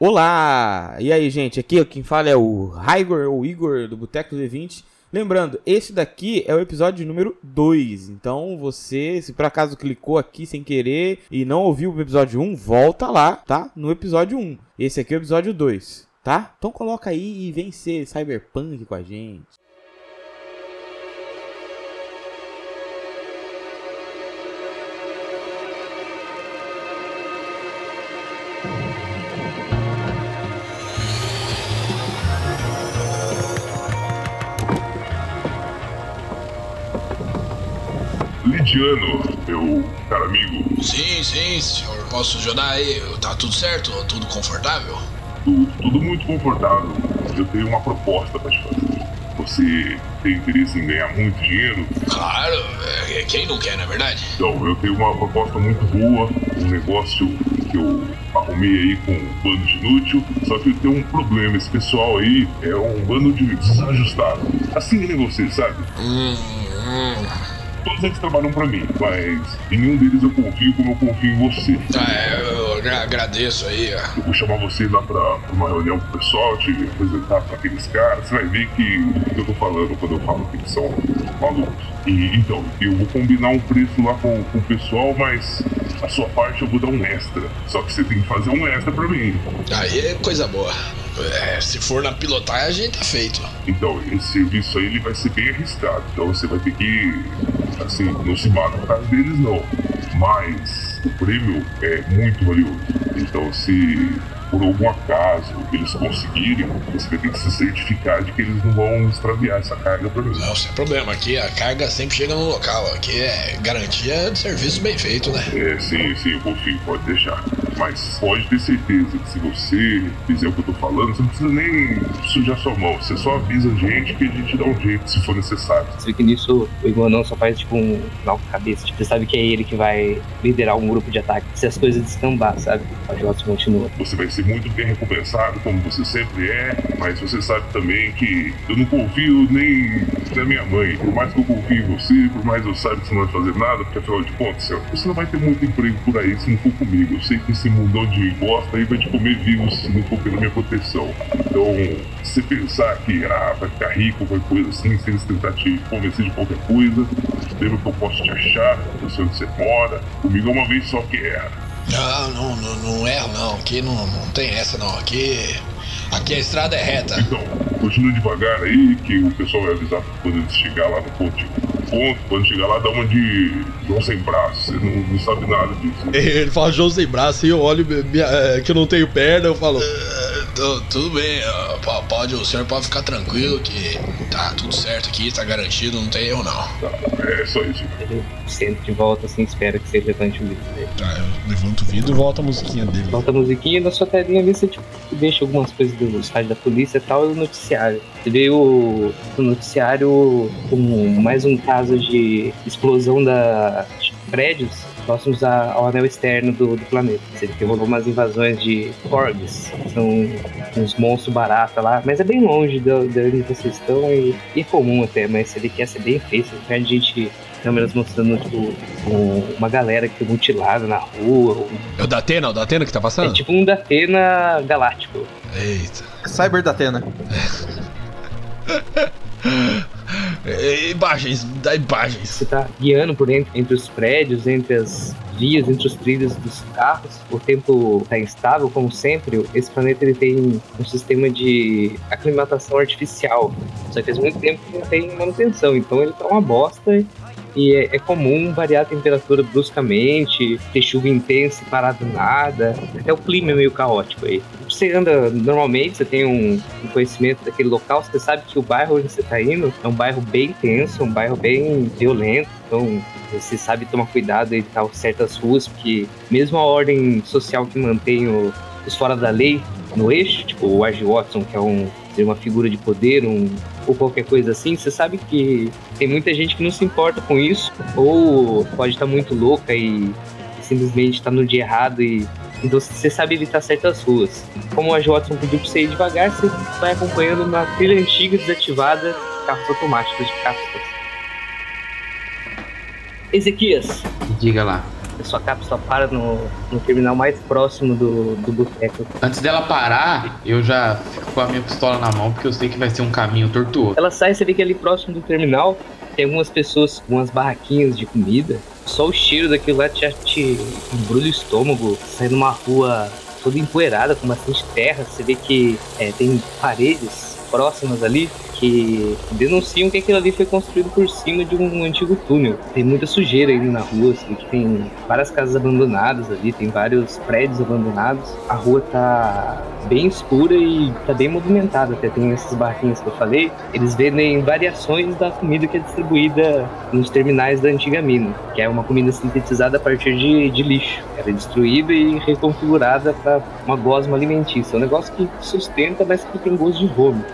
Olá! E aí, gente? Aqui quem fala é o Igor, ou Igor do Boteco V20. Lembrando, esse daqui é o episódio número 2. Então, você, se por acaso clicou aqui sem querer e não ouviu o episódio 1, volta lá, tá? No episódio 1. Esse aqui é o episódio 2, tá? Então coloca aí e vem ser Cyberpunk com a gente. Lidiano, meu caro amigo. Sim, sim, senhor. Posso ajudar aí? Tá tudo certo? Tudo confortável? Tudo, tudo muito confortável. Eu tenho uma proposta para te fazer. Você tem interesse em ganhar muito dinheiro? Claro, é, quem não quer, na é verdade? Então, eu tenho uma proposta muito boa, um negócio que eu arrumei aí com um bando de inútil, só que tem um problema, esse pessoal aí é um bando de desajustado. Assim que você, sabe? Hum, hum todos eles trabalham para mim, mas em nenhum deles eu confio como eu confio em você. Ah, é, eu agradeço aí. Eu vou chamar você lá pra, uma reunião com o pessoal, te apresentar pra aqueles caras. Você vai ver que o que eu tô falando quando eu falo que eles são malucos. E então, eu vou combinar um preço lá com, com o pessoal, mas a sua parte eu vou dar um extra. Só que você tem que fazer um extra pra mim. Aí é coisa boa. É, se for na pilotagem, tá feito. Então, esse serviço aí ele vai ser bem arriscado. Então você vai ter que. Assim, não se mata por causa deles, não. Mas o prêmio é muito valioso. Então, se por algum acaso eles conseguirem, você vai ter que se certificar de que eles não vão extraviar essa carga para mim. Não, sem problema. Aqui a carga sempre chega no local. Aqui é garantia de serviço bem feito, né? É, sim, sim, eu confio, pode deixar. Mas pode ter certeza que se você fizer o que eu tô falando, você não precisa nem sujar sua mão. Você só avisa a gente que a gente dá um jeito se for necessário. Você vê que nisso o Iguanão só faz tipo um nó cabeça. Tipo, você sabe que é ele que vai liderar um grupo de ataque. Se as coisas descambar, sabe? O Jotos continua. Você vai muito bem recompensado, como você sempre é, mas você sabe também que eu não confio nem na minha mãe. Por mais que eu confie em você, por mais eu saiba que você não vai fazer nada, porque afinal de contas, você não vai ter muito emprego por aí se não for comigo. Eu sei que esse mundão de bosta aí vai te comer vivo se não for pela minha proteção. Então, se pensar que ah, vai ficar rico, qualquer coisa assim, sem eles tentar te convencer de qualquer coisa, lembra que eu posso te achar, eu sei onde você mora, comigo é uma vez só que erra. Não, não, não, não erro não. Aqui não, não tem essa não. Aqui. Aqui a estrada é reta. Então, continue devagar aí, que o pessoal vai avisar quando eles chegar lá no ponto. Ponto, quando chegar lá, dá uma de João sem braço. Você não, não sabe nada disso. Ele fala João sem braço e eu olho minha, é, que eu não tenho perna, eu falo. Tudo bem, pode, o senhor pode ficar tranquilo que tá tudo certo aqui, tá garantido, não tem erro não. Tá, é só isso. Ele senta de volta assim, espera que você levante o vidro dele. Tá, eu levanto o vidro e volta a musiquinha dele. Volta a musiquinha e na sua telinha ali você tipo, deixa algumas coisas do site da polícia e tal e o noticiário. Você vê o, o noticiário com mais um caso de explosão da, de prédios próximos ao anel externo do, do planeta. Você que rolou umas invasões de Korgs, são uns monstros baratos lá, mas é bem longe de onde vocês estão e, e é comum até, mas ele quer ser bem feito, tem gente câmeras mostrando, tipo, um, uma galera que foi mutilada na rua. É o Datena? O Datena que tá passando? É tipo um Datena galáctico. Eita. Cyber Datena. imagens, dá imagens. Você tá guiando por entre, entre os prédios, entre as vias, entre os trilhos dos carros. O tempo tá instável, como sempre. Esse planeta ele tem um sistema de aclimatação artificial. Só que faz muito tempo que não tem manutenção, então ele tá uma bosta e é, é, comum variar a temperatura bruscamente, ter chuva intensa e parar do nada, até o clima é meio caótico aí. Você anda normalmente, você tem um, um, conhecimento daquele local, você sabe que o bairro onde você está indo é um bairro bem tenso, um bairro bem violento, então você sabe tomar cuidado em tal certas ruas, porque mesmo a ordem social que mantém os fora da lei no eixo, tipo o Argy Watson, que é um uma figura de poder, um, ou qualquer coisa assim, você sabe que tem muita gente que não se importa com isso, ou pode estar muito louca e simplesmente está no dia errado e então você sabe evitar certas ruas. Como a Watson pediu para você ir devagar, você vai acompanhando uma trilha antiga desativada, carros automáticos de castas. Ezequias. Diga lá. A sua cápsula para no, no terminal mais próximo do, do boteco. Antes dela parar, eu já fico com a minha pistola na mão, porque eu sei que vai ser um caminho tortuoso. Ela sai, você vê que ali próximo do terminal tem algumas pessoas com umas barraquinhas de comida. Só o cheiro daquilo lá te, te embrulha o estômago. Sai numa rua toda empoeirada, com bastante terra. Você vê que é, tem paredes próximas ali que denunciam que aquilo ali foi construído por cima de um antigo túnel. Tem muita sujeira aí na rua, assim, que tem várias casas abandonadas ali, tem vários prédios abandonados. A rua tá bem escura e tá bem movimentada. Até tem essas barquinhas que eu falei. Eles vendem variações da comida que é distribuída nos terminais da antiga mina, que é uma comida sintetizada a partir de, de lixo. É destruída e reconfigurada para uma gosma alimentícia. É um negócio que sustenta, mas que tem gosto de vômito.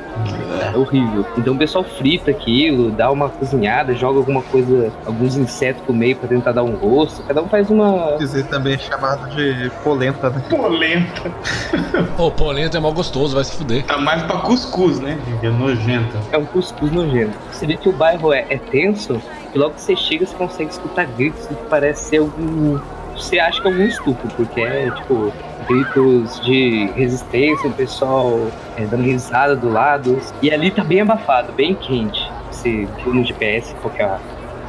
É horrível. Então o pessoal frita aquilo, dá uma cozinhada, joga alguma coisa, alguns insetos pro meio pra tentar dar um gosto. Cada um faz uma. Dizer também é chamado de polenta, né? Polenta. Ô, polenta é mal gostoso, vai se fuder. Tá mais pra cuscuz, né? É nojenta. É um cuscuz nojento. Você vê que o bairro é, é tenso, e logo que você chega, você consegue escutar gritos que parece ser algum. Você acha que é algum estupro, porque é tipo gritos de resistência, o pessoal é, dando risada do lado. E ali tá bem abafado, bem quente. Você viu no GPS qual que é a,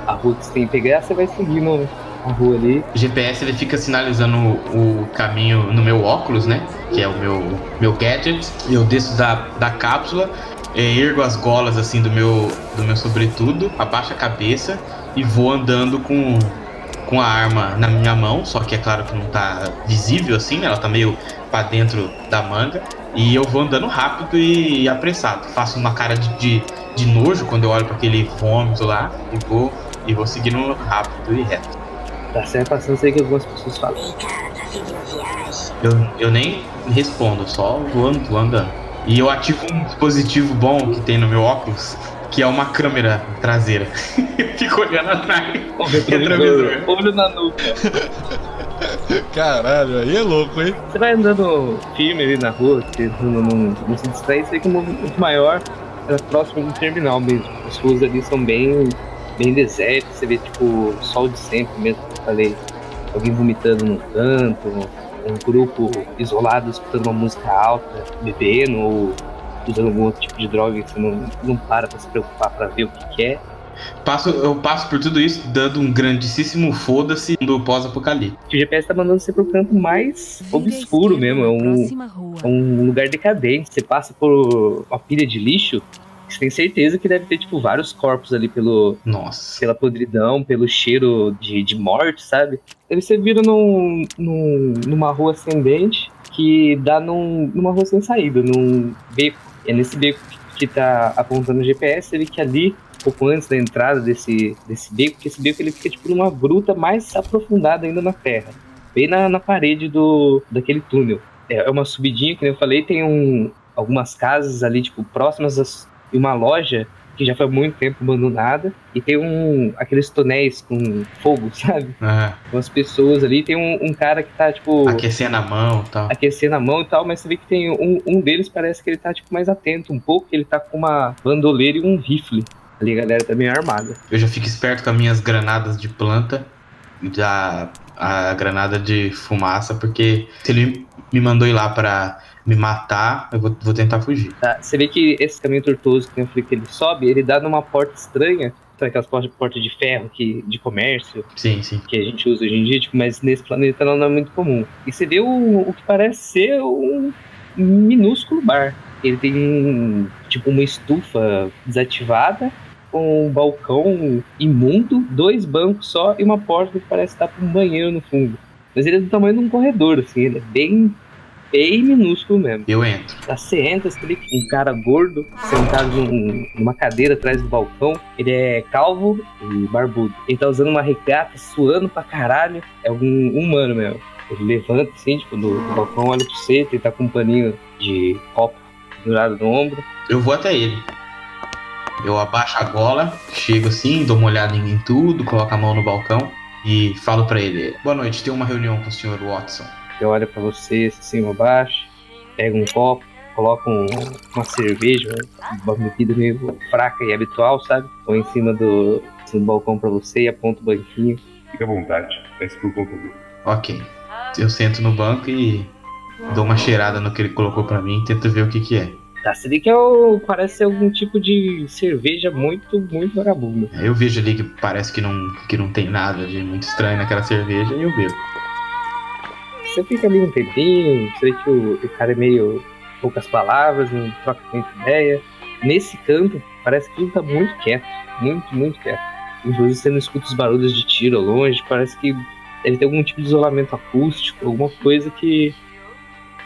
a rua que você tem que pegar, você vai seguindo a rua ali. O GPS ele fica sinalizando o, o caminho no meu óculos, né? Que é o meu, meu gadget. Eu desço da, da cápsula, é, ergo as golas assim do meu, do meu sobretudo, abaixo a cabeça e vou andando com com a arma na minha mão, só que é claro que não tá visível assim, né? Ela tá meio para dentro da manga. E eu vou andando rápido e apressado. Faço uma cara de, de, de nojo quando eu olho para aquele vômito lá e vou, e vou seguindo rápido e reto. Tá certo, passando sei que algumas pessoas falam. Eu, eu nem respondo, só vou andando. E eu ativo um dispositivo bom que tem no meu óculos, que é uma câmera traseira. fico olhando atrás. O retrovisor, olho na nuca. Caralho, aí é louco, hein? Você vai andando firme ali na rua, você não, não, não se distrai, você vê que o movimento maior é próximo do terminal mesmo. As ruas ali são bem, bem desertas, você vê tipo o sol de sempre mesmo, que eu falei. Alguém vomitando num canto, um grupo isolado escutando uma música alta, bebendo ou usando algum outro tipo de droga que você não, não para pra se preocupar pra ver o que, que é. Passo, eu passo por tudo isso dando um grandíssimo foda-se do pós-apocalipse. O GPS tá mandando você pro canto mais obscuro mesmo. É um, é um lugar decadente. Você passa por uma pilha de lixo. Você tem certeza que deve ter, tipo, vários corpos ali pelo. Nossa. Pela podridão, pelo cheiro de, de morte, sabe? Aí você vira num, num, numa rua ascendente que dá num, numa rua sem saída, num beco. É nesse beco que tá apontando o GPS, ele que ali pouco antes da entrada desse, desse beco, que esse beco ele fica tipo numa gruta mais aprofundada ainda na terra, bem na, na parede do daquele túnel. É, é uma subidinha, como eu falei, tem um, algumas casas ali, tipo, próximas e uma loja que já foi há muito tempo abandonada, e tem um aqueles tonéis com fogo, sabe? É, Umas pessoas ali, tem um, um cara que tá, tipo, aquecendo a mão e tal. aquecendo a mão e tal, mas você vê que tem um, um deles parece que ele tá, tipo, mais atento um pouco, ele tá com uma bandoleira e um rifle. Ali a galera tá meio armada. Eu já fico esperto com as minhas granadas de planta, já a granada de fumaça, porque se ele me mandou ir lá pra me matar, eu vou, vou tentar fugir. Tá? Você vê que esse caminho tortuoso que eu falei que ele sobe, ele dá numa porta estranha, sabe aquelas portas, portas de ferro que, de comércio Sim, sim. que a gente usa hoje em dia, tipo, mas nesse planeta não é muito comum. E você vê o, o que parece ser um minúsculo bar. Ele tem um, tipo uma estufa desativada, com um balcão imundo, dois bancos só e uma porta que parece estar para um banheiro no fundo. Mas ele é do tamanho de um corredor, assim, ele é bem, bem minúsculo mesmo. Eu entro. Tá, Você entra, você vê um cara gordo sentado num- numa cadeira atrás do balcão. Ele é calvo e barbudo. Ele tá usando uma regata, suando pra caralho. É um humano mesmo. Ele levanta assim, tipo, do, do balcão, olha pra você, ele tá com um paninho de copo pendurado no ombro. Eu vou até ele. Eu abaixo a gola, chego assim, dou uma olhada em tudo, coloco a mão no balcão e falo pra ele: Boa noite, tem uma reunião com o Sr. Watson. Ele olha pra você, assim, cima abaixo, pega um copo, coloca um- uma cerveja, uma bebida meio fraca e habitual, sabe? Põe em cima do, em cima do balcão pra você e aponta o banquinho. Fique à vontade. Esse por conta dele. Ok. Eu sento no banco e dou uma cheirada no que ele colocou pra mim e tento ver o que que é. Tá, você vê que é o- parece ser algum tipo de cerveja muito, muito vagabundo. Eu vejo ali que parece que não, que não tem nada de muito estranho naquela cerveja e eu bebo. Você fica ali um tempinho, você que o, o cara é meio poucas palavras, não troca muita ideia. Nesse canto, parece que ele tá muito quieto, muito, muito quieto. Inclusive você não escuta os barulhos de tiro longe, parece que deve ter algum tipo de isolamento acústico, alguma coisa que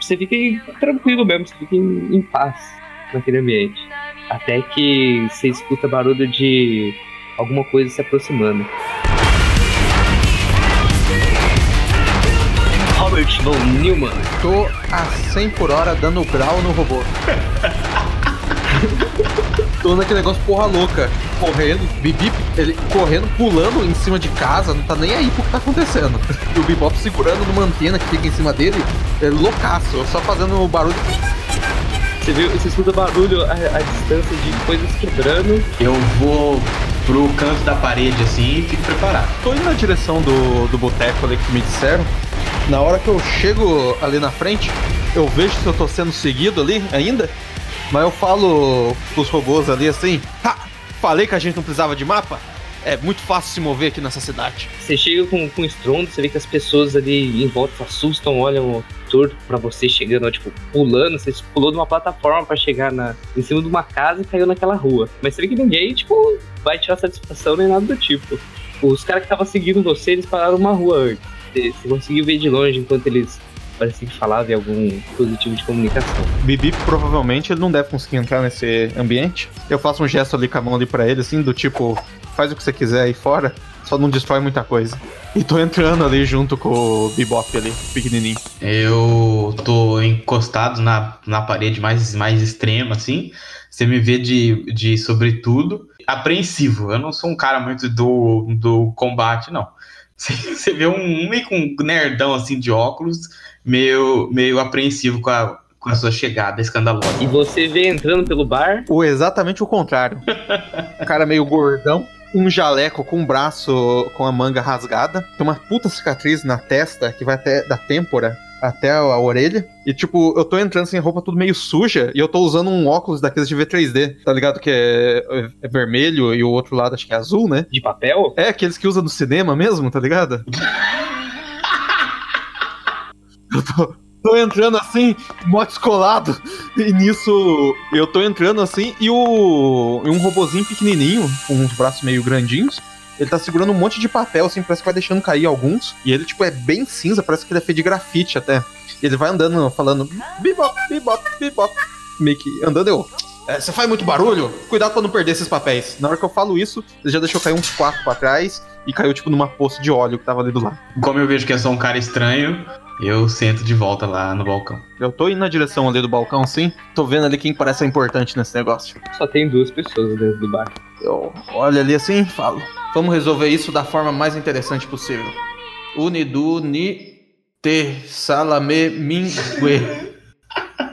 você fica tranquilo mesmo, você fica em, em paz naquele ambiente. Até que você escuta barulho de alguma coisa se aproximando. Robert von Neumann. Tô a 100 por hora dando grau no robô. Tô naquele negócio porra louca. Correndo, bip, ele correndo, pulando em cima de casa, não tá nem aí pro que tá acontecendo. E o Bebop segurando numa antena que fica em cima dele, é loucaço, só fazendo barulho. Você, viu, você escuta barulho à, à distância de coisas quebrando. Eu vou pro canto da parede assim e fico preparado. Tô indo na direção do, do boteco ali que me disseram. Na hora que eu chego ali na frente, eu vejo se eu tô sendo seguido ali ainda. Mas eu falo pros robôs ali assim: Ha! Falei que a gente não precisava de mapa? É muito fácil se mover aqui nessa cidade. Você chega com, com estrondo, você vê que as pessoas ali em volta se assustam, olham torto pra você chegando, tipo, pulando. Você pulou de uma plataforma pra chegar na, em cima de uma casa e caiu naquela rua. Mas você vê que ninguém, tipo, vai tirar satisfação nem nada do tipo. Os caras que estavam seguindo você, eles pararam uma rua antes. Você, conseguiu ver de longe enquanto eles pareciam que falavam em algum dispositivo de comunicação. Bibi provavelmente ele não deve conseguir entrar nesse ambiente. Eu faço um gesto ali com a mão ali pra ele, assim, do tipo, faz o que você quiser aí fora, só não destrói muita coisa. E tô entrando ali junto com o Bebop ali, pequenininho. Eu tô encostado na, na parede mais, mais extrema, assim. Você me vê de, de sobretudo, apreensivo. Eu não sou um cara muito do, do combate, não. Você, vê um, um meio com um nerdão, assim, de óculos, meio, meio apreensivo com a, com a sua chegada escandalosa. E você vê entrando pelo bar, Ou exatamente o contrário. um cara meio gordão, um jaleco com o braço com a manga rasgada, tem uma puta cicatriz na testa que vai até da têmpora até a orelha. E tipo, eu tô entrando sem roupa tudo meio suja e eu tô usando um óculos daqueles de ver 3D, tá ligado? Que é, é vermelho e o outro lado acho que é azul, né? de papel, É, aqueles que usa no cinema mesmo, tá ligado? Eu tô, tô entrando assim, mó descolado. E nisso, eu tô entrando assim, e o. E um robozinho pequenininho, com uns braços meio grandinhos. Ele tá segurando um monte de papel, assim, parece que vai deixando cair alguns. E ele, tipo, é bem cinza, parece que ele é feito de grafite até. E ele vai andando, falando bibop, bibop, bibop. Meio que andando, eu. "É, Você faz muito barulho? Cuidado pra não perder esses papéis. Na hora que eu falo isso, ele já deixou cair uns quatro pra trás e caiu, tipo, numa poça de óleo que tava ali do lado. Como eu vejo que eu sou um cara estranho, eu sento de volta lá no balcão. Eu tô indo na direção ali do balcão, sim. Tô vendo ali quem parece ser importante nesse negócio. só tem duas pessoas dentro do bar. Eu olho ali assim e falo. Vamos resolver isso da forma mais interessante possível. Unidu ni te salame mingue.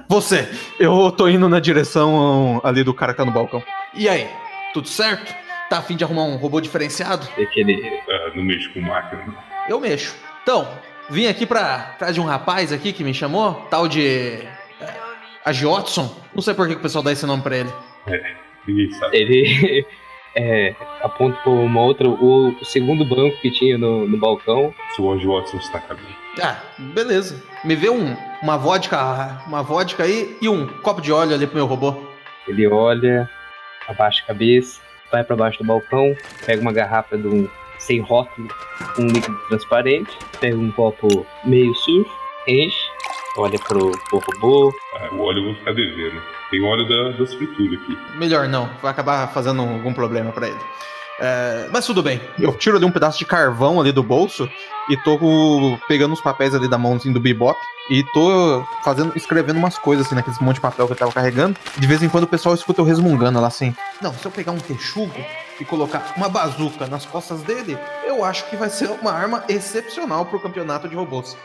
Você, eu tô indo na direção ali do cara que tá no balcão. E aí, tudo certo? Tá afim de arrumar um robô diferenciado? Tem aquele. Ah, não mexo com máquina. não. Eu mexo. Então, vim aqui pra trás de um rapaz aqui que me chamou, tal de. É, Agiotson. Não sei por que que o pessoal dá esse nome pra ele. Ninguém sabe. Ele é, aponta pra uma outra, o, o segundo banco que tinha no, no balcão. Se o Ange Watson está cabendo. Ah, beleza. Me vê um, uma vodka, uma vodka aí e um copo de óleo ali pro meu robô. Ele olha, abaixa a cabeça, vai pra baixo do balcão, pega uma garrafa de um sem rótulo, um líquido transparente, pega um copo meio sujo, enche, olha pro, pro robô, Ah, o óleo eu vou ficar devendo. Tem óleo da, das frituras aqui. Melhor não, vai acabar fazendo algum problema pra ele. É, mas tudo bem. Eu tiro ali um pedaço de carvão ali do bolso e tô pegando os papéis ali da mão do Bebop e tô fazendo, escrevendo umas coisas assim naqueles monte de papel que eu tava carregando. De vez em quando o pessoal escuta eu resmungando lá assim. Não, se eu pegar um texugo e colocar uma bazuca nas costas dele, eu acho que vai ser uma arma excepcional pro campeonato de robôs.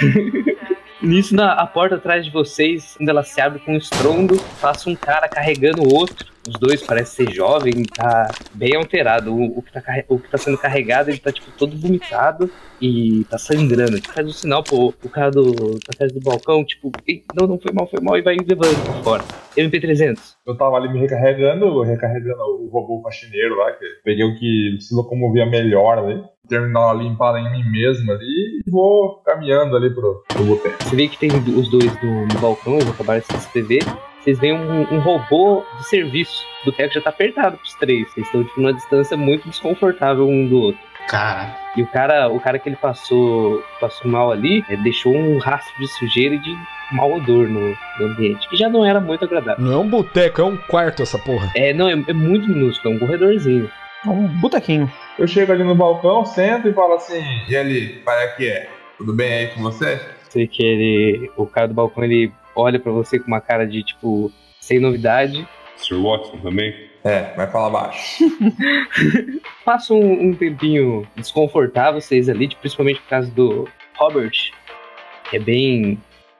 Nisso, na, a porta atrás de vocês, quando ela se abre com um estrondo, passa um cara carregando o outro. Os dois parecem ser jovem, tá bem alterado. O, o, que tá, o que tá sendo carregado, ele tá tipo todo vomitado e tá sangrando. Tipo, faz um sinal pro o cara do, atrás do balcão, tipo, "Ei, não, não foi mal, foi mal, e vai levando pra fora. MP300. Eu tava ali me recarregando, recarregando o robô faxineiro lá, que peguei o que se locomovia melhor ali. Terminar uma limpada em mim mesmo ali e vou caminhando ali pro, pro boteco. Você vê que tem os dois no, no balcão, eles acabaram de se inscrever. Vocês veem um, um robô de serviço. O boteco já tá apertado pros três. Vocês estão tipo, numa distância muito desconfortável um do outro. Cara, E o cara, o cara que ele passou, passou mal ali, é, deixou um rastro de sujeira e de mau odor no, no ambiente, que já não era muito agradável. Não é um boteco, é um quarto essa porra. É, não, é, é muito minúsculo, é um corredorzinho. Um botequinho. Eu chego ali no balcão, sento e falo assim: E ali, para que é? Tudo bem aí com você? Vê que ele, o cara do balcão, ele olha pra você com uma cara de tipo, sem novidade. Sr. Watson também? É, vai falar baixo. Passa um, um tempinho desconfortável vocês ali, tipo, principalmente por causa do Robert, que é bem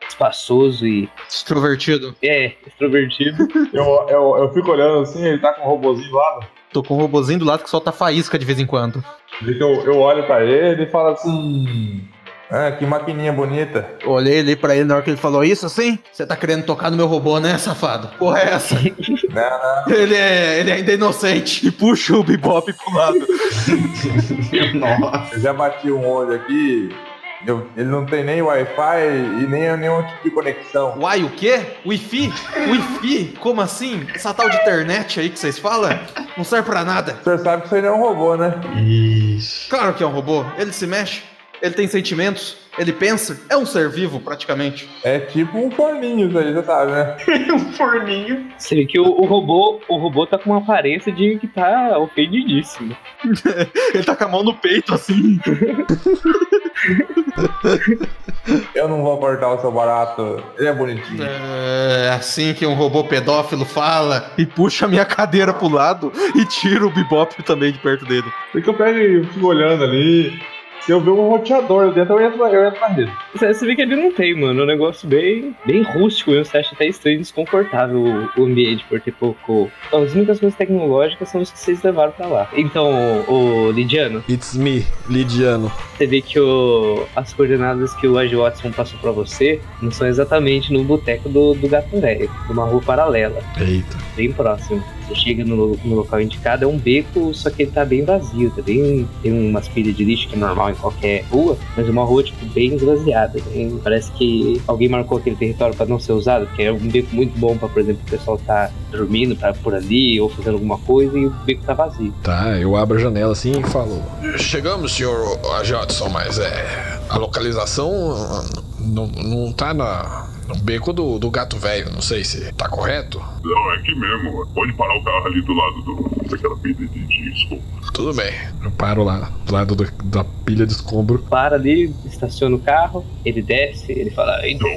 espaçoso e Extrovertido. é extrovertido. Eu, eu, eu fico olhando assim, ele tá com um robozinho do lado. Tô com um robozinho do lado que solta faísca de vez em quando. Eu, eu olho pra ele e falo assim: Ah, que maquininha bonita. Olhei ali pra ele na hora que ele falou isso assim. Você tá querendo tocar no meu robô, né, safado? Porra é essa? Não, não. ele, é, ele ainda é inocente. E puxa o bebop pro lado. nossa. Eu já bati um olho aqui. Eu- ele não tem nem Wi-Fi e nem nenhum tipo de conexão. Uai, o quê? Wi-Fi? Wi-Fi? Como assim? Essa tal de internet aí que vocês falam? Não serve pra nada. O senhor sabe que isso aí não é um robô, né? Ixi. Claro que é um robô. Ele se mexe. Ele tem sentimentos. Ele pensa. É um ser vivo, praticamente. É tipo um forninho isso aí, você sabe, né? um forninho. Vê que o, o robô, o robô tá com uma aparência de que tá ofendidíssimo. Ele tá com a mão no peito, assim. Eu não vou cortar o seu barato. Ele é bonitinho. É assim que um robô pedófilo fala. E puxa a minha cadeira pro lado e tira o bebop também de perto dele. Daí que eu pego e fico olhando ali. Se eu ver um roteador dentro, eu entro, eu entro na rede. Você, você vê que ele não tem, mano. É um negócio bem, bem rústico. mesmo. Você acha até estranho e desconfortável o, o ambiente por ter pouco. Então, as únicas coisas tecnológicas são as que vocês levaram pra lá. Então, o, Lidiano, It's me, Lidiano. você vê que o, as coordenadas que o Age Watson passou pra você não são exatamente no boteco do, do Gato Velho, numa rua paralela, Eita. bem próximo. Você chega no, no local indicado, é um beco, só que ele tá bem vazio, tá bem, tem umas pilhas de lixo que é normal qualquer rua, mas uma rua, tipo, bem esvaziada. bem- parece que alguém marcou aquele território pra não ser usado, porque é um beco muito bom pra, por exemplo, o pessoal tá dormindo pra, por ali ou fazendo alguma coisa e o beco tá vazio. Tá, eu abro a janela assim e falo. Chegamos, senhor Jodson, mas é. A localização ah, não, não tá na, no beco do, do gato velho. Não sei se tá correto. Não, é aqui mesmo. Pode parar o carro ali do lado do, daquela pilha de disco. Tudo bem. Eu paro lá, do lado do- da pilha de escombro. Para ali, estaciona o carro, ele desce, ele fala, "Ei, Então,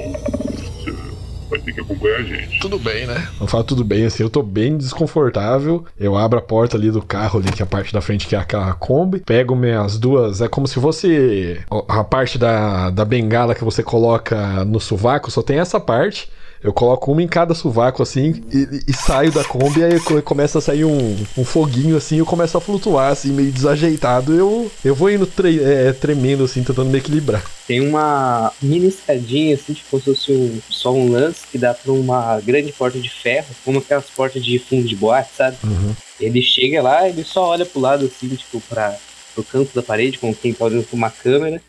vai ter que acompanhar a gente. Tudo bem, né? Eu falo tudo bem, assim, eu tô bem desconfortável. Eu abro a porta ali do carro ali, que é a parte da frente que é aquela Kombi. Pego minhas duas. É como se fosse a parte da, da bengala que você coloca no sovaco, só tem essa parte. Eu coloco uma em cada sovaco assim e, e saio da Kombi, aí co- começa a sair um, um foguinho assim, eu começo a flutuar assim, meio desajeitado. Eu, eu vou indo tre- é, tremendo assim, tentando me equilibrar. Tem uma mini escadinha, assim, tipo se fosse um, só um lance que dá pra uma grande porta de ferro, como aquelas portas de fundo de boate, sabe? Uhum. Ele chega lá, ele só olha pro lado, assim, tipo, pra, pro canto da parede, como quem tá olhando pra uma câmera.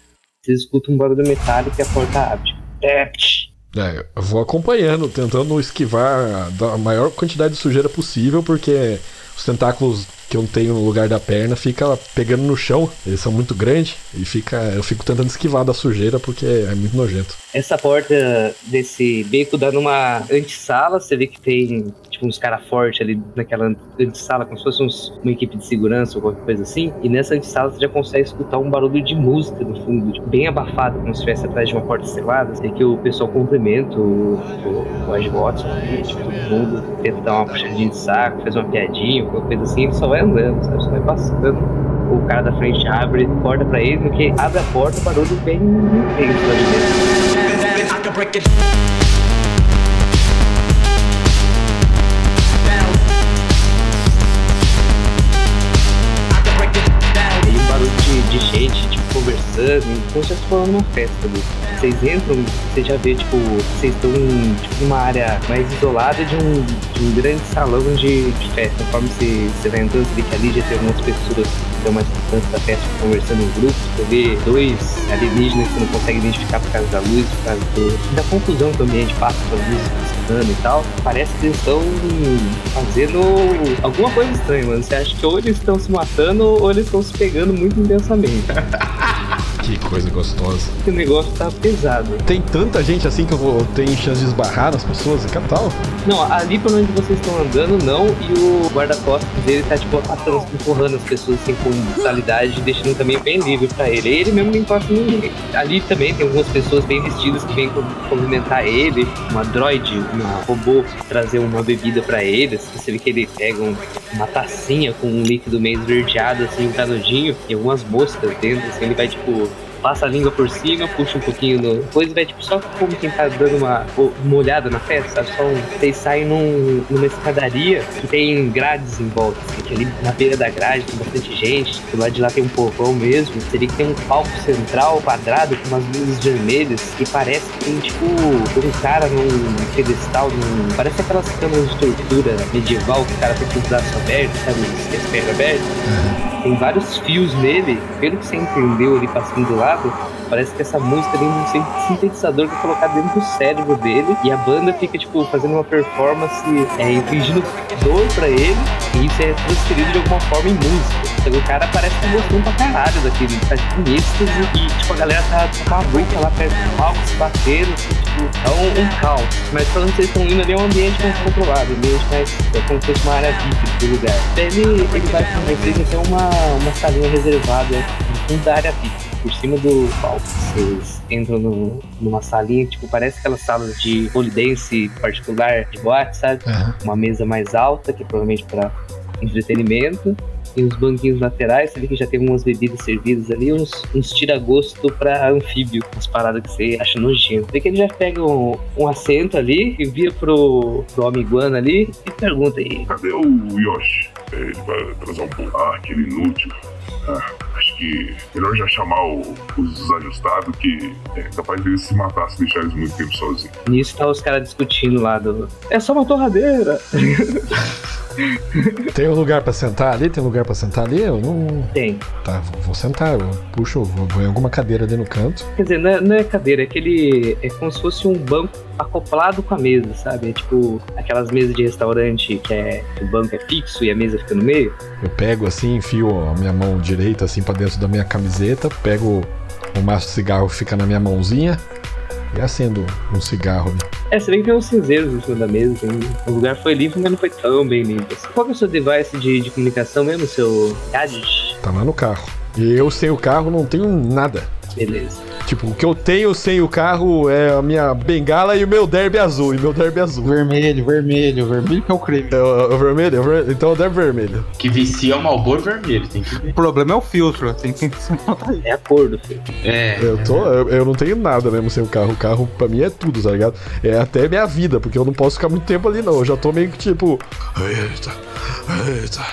Você escuta um barulho metálico e a porta abre. É, psh. É, eu vou acompanhando, tentando esquivar da maior quantidade de sujeira possível, porque os tentáculos que eu tenho no lugar da perna fica pegando no chão, eles são muito grandes e fica, eu fico tentando esquivar da sujeira porque é muito nojento. Essa porta desse beco dá numa antessala, você vê que tem tipo uns caras fortes ali naquela antessala, como se fosse uns- uma equipe de segurança ou qualquer coisa assim. E nessa antessala você já consegue escutar um barulho de música no fundo, tipo, bem abafado, como se estivesse atrás de uma porta selada. Vê que o pessoal cumprimenta o, o, o tipo, todo mundo tenta dar uma puxadinha de saco, faz uma piadinha, qualquer coisa assim, ele só vai andando, sabe? Só vai passando. O cara da frente abre porta pra ele, no que abre a porta, o barulho bem intenso lá de dentro. como se estivesse falando numa festa ali. Vocês entram, você já vê, tipo, vocês estão em tipo, uma área mais isolada de um, de um grande salão de, de festa. Conforme você, você vai entrando, você vê que ali já tem algumas pessoas que estão mais distantes da festa conversando em grupo. Você vê dois alienígenas que você não consegue identificar por causa da luz, por causa do, da confusão que o ambiente passa com as luzes e tal. Parece que eles estão fazendo alguma coisa estranha, mano. Você acha que ou eles estão se matando ou eles estão se pegando muito intensamente. Que coisa gostosa. o negócio tá pesado. Tem tanta gente assim que eu vou ter chance de esbarrar nas pessoas, que tal? Não, ali pelo onde vocês estão andando, não, e o guarda-costas dele tá, tipo, passando, empurrando as pessoas, assim, com brutalidade, deixando também bem livre pra ele. Ele mesmo não encosta ninguém. Ali também tem algumas pessoas bem vestidas que vêm cumprimentar ele, uma droid, uma robô, trazer uma bebida pra ele, você vê que ele pega um, uma tacinha com um líquido meio esverdeado, assim, um canudinho, e algumas moscas dentro, assim, ele vai, tipo, passa a língua por cima, puxa um pouquinho no. Depois vai tipo só como quem tá dando uma, uma olhada na festa, sabe? Só um... Vocês saem num, numa escadaria que tem grades em volta, assim, que ali na beira da grade tem bastante gente, do lado de lá tem um povão mesmo. Seria que tem um palco central quadrado com umas luzes vermelhas e parece que tem tipo um cara num pedestal, num... parece aquelas câmeras de tortura medieval que o cara tem com os braços abertos, sabe? As pernas abertas. Tem vários fios nele, pelo que você entendeu ali passando do lado, parece que essa música de um sintetizador que é colocado dentro do cérebro dele e a banda fica, tipo, fazendo uma performance, é, infligindo dor pra ele e isso é transferido de alguma forma em música. Então, o cara parece que tá gostando pra caralho daquele, tá tipo em êxtase e, tipo, a galera tá uma bruxa lá perto do palco, se batendo, assim, tipo, é um, um caos. Mas pra onde vocês estão indo ali é um ambiente mais controlado, ambiente mais, é como se fosse uma área VIP do lugar. Ele, ele vai com vocês até uma, uma salinha reservada fundo da área VIP por cima do palco. Vocês entram no, numa salinha, tipo, parece aquelas salas de polidense particular de boate, sabe? Uhum. Uma mesa mais alta, que é provavelmente para entretenimento. E uns banquinhos laterais, você vê que já tem algumas bebidas servidas ali, uns, uns tira-gosto pra anfíbio, umas paradas que você acha nojento. Vê que ele já pega um, um assento ali, envia pro, pro homem iguana ali e pergunta aí. Cadê o Yoshi? Ele vai atrasar um pouco. Ah, aquele inútil. Ah, que melhor já chamar o- os desajustados que é capaz deles se matar se deixar eles muito tempo sozinhos. Nisso tá os caras discutindo lá do. É só uma torradeira! Tem um lugar pra sentar ali? Tem um lugar pra sentar ali? Eu não. Tem. Tá, vou, vou sentar. Eu puxo, vou, vou em alguma cadeira ali no canto. Quer dizer, não é, não é cadeira, é aquele. É como se fosse um banco acoplado com a mesa, sabe? É tipo aquelas mesas de restaurante que, é, que o banco é fixo e a mesa fica no meio. Eu pego assim, enfio a minha mão direita assim pra dentro da minha camiseta, pego o maço de cigarro que fica na minha mãozinha e acendo um cigarro ali. É, você vê que tem uns cinzeiros em cima da mesa, tem... o lugar foi limpo, mas não foi tão bem limpo. assim. Qual é o seu device de, de comunicação mesmo, seu gadget? Tá lá no carro. E eu sem o carro não tenho nada. Beleza. Tipo, o que eu tenho sem o carro é a minha bengala e o meu derby azul. E meu derby azul. Vermelho, vermelho, vermelho que é o creme. É o, o vermelho? É o ver- Então é o derby vermelho. Que vicia o Malboro vermelho, tem que ver. O problema é o filtro, tem que. É a cor do filho. É. Eu, tô, eu, eu não tenho nada mesmo sem o carro. O carro pra mim é tudo, tá ligado? É até minha vida, porque eu não posso ficar muito tempo ali, não. Eu já tô meio que tipo. Eita, eita,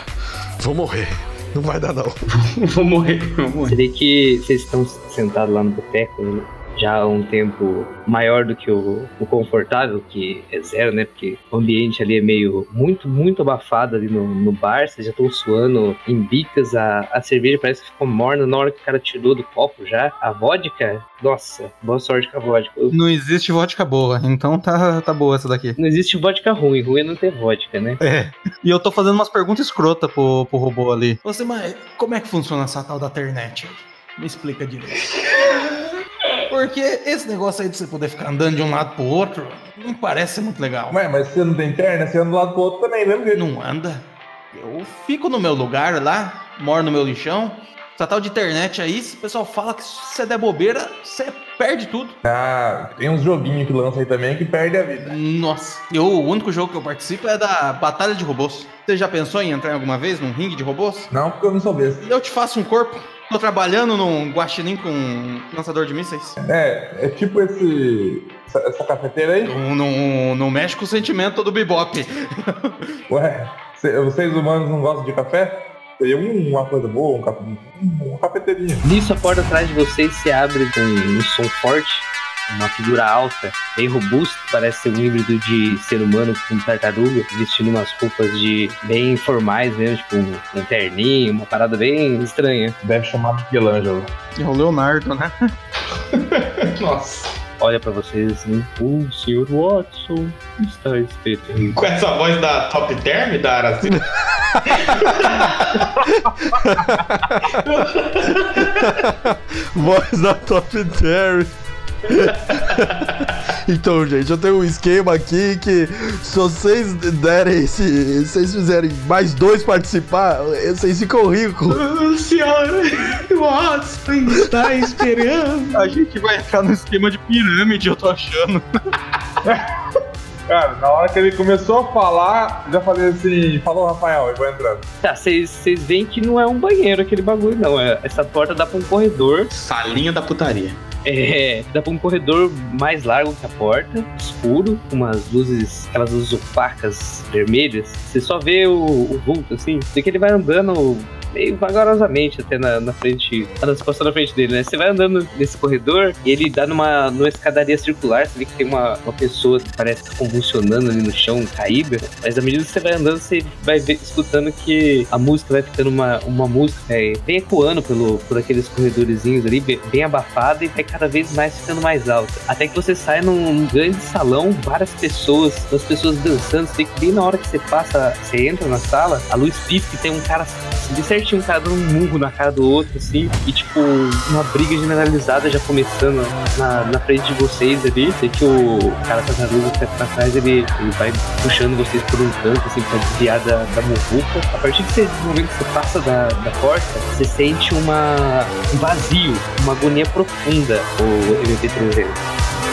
vou morrer. Não vai dar, não. vou morrer, vou morrer. Você vê que vocês estão sentados lá no boteco né? Já há um tempo maior do que o, o confortável, que é zero, né? Porque o ambiente ali é meio muito, muito abafado ali no, no bar, vocês já estão suando em bicas, a, a cerveja parece que ficou morna na hora que o cara tirou do copo já. A vodka, nossa, boa sorte com a vodka. Eu- Não existe vodka boa, então tá, tá boa essa daqui. Não existe vodka ruim, ruim é não ter vodka, né? É. E eu tô fazendo umas perguntas escrotas pro, pro robô ali. Você, mas como é que funciona essa tal da internet? Me explica direito. Porque esse negócio aí de você poder ficar andando de um lado pro outro não parece muito legal. Ué, mas você não tem perna, você anda do lado pro outro também, mesmo jeito. Não anda. Eu fico no meu lugar lá, moro no meu lixão. Essa tal de internet aí, o pessoal fala que se você der bobeira, você perde tudo. Ah, tem uns joguinhos que lança aí também que perde a vida. Nossa, eu, o único jogo que eu participo é da Batalha de Robôs. Você já pensou em entrar alguma vez num ringue de robôs? Não, porque eu não sou besta. Eu te faço um corpo. Tô trabalhando num guaxinim com lançador de mísseis. É, é tipo esse. Essa, essa cafeteira aí. Não mexe com o sentimento do bebop. Ué, cê- vocês humanos não gostam de café? Seria um- uma coisa boa, um cap- um- uma cafeteria. Nisso, a porta atrás de vocês se abre com um som forte. Uma figura alta, bem robusta, parece ser um híbrido de ser humano com tartaruga, vestindo umas roupas de bem formais mesmo, tipo um, um terninho, uma parada bem estranha. Deve chamar Michelangelo. É o Leonardo, né? Nossa. Olha pra vocês assim, o Sr. Watson está esperando. Com essa voz da Top Term, da Aracina. Voz da Top Terry. então, gente, eu tenho um esquema aqui que se vocês derem. Se vocês fizerem mais dois participar, vocês ficam ricos. O senhor Watson está esperando. A gente vai entrar no esquema de pirâmide, eu tô achando. Cara, na hora que ele começou a falar, já falei assim, falou Rafael, eu vou entrando. Tá, vocês vocês veem que não é um banheiro aquele bagulho, não. É, essa porta dá pra um corredor. Salinha da putaria. É, dá pra um corredor mais largo que a porta, escuro, com umas luzes, aquelas luzes opacas vermelhas. Você só vê o, o vulto, assim. Vê que ele vai andando meio vagarosamente até na, na frente, nas costas na frente dele, né? Você vai andando nesse corredor e ele dá numa, numa escadaria circular, você vê que tem uma, uma pessoa que parece que tá convulsionando ali no chão, caída. Mas à medida que você vai andando, você vai ver- escutando que a música vai ficando uma, uma música é, bem ecoando pelo, por aqueles corredorzinhos ali, bem, bem abafada e vai cada vez mais ficando mais alta. Até que você sai num, grande salão, várias pessoas, as pessoas dançando. Você vê que bem na hora que você passa, você entra na sala, a luz pisca e tem um cara de um cara dando um murro na cara do outro, assim, e tipo, uma briga generalizada já começando na, na frente de vocês ali. Sei que o cara tartaruga que tá pra trás, ele, ele vai puxando vocês por um canto, assim, pra desviar da, da. A partir do momento que você passa da, da porta, você sente uma, um vazio, uma agonia profunda, o MP3.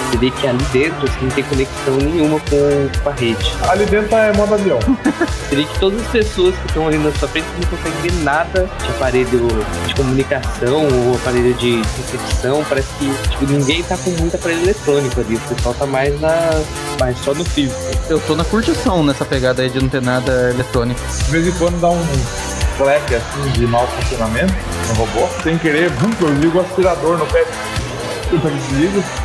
Você vê que ali dentro assim, não tem conexão nenhuma com, com a rede. Ali dentro é modo avião. Você vê que todas as pessoas que estão ali na sua frente não conseguem ver nada de aparelho de comunicação ou aparelho de recepção. Parece que tipo, ninguém tá com muito aparelho eletrônico ali. O pessoal tá mais na. mais só no físico. Eu tô na curtição nessa pegada aí de não ter nada eletrônico. De vez em quando dá um clap assim de mau funcionamento no robô. Sem querer, bum, eu ligo o aspirador no pé. Eu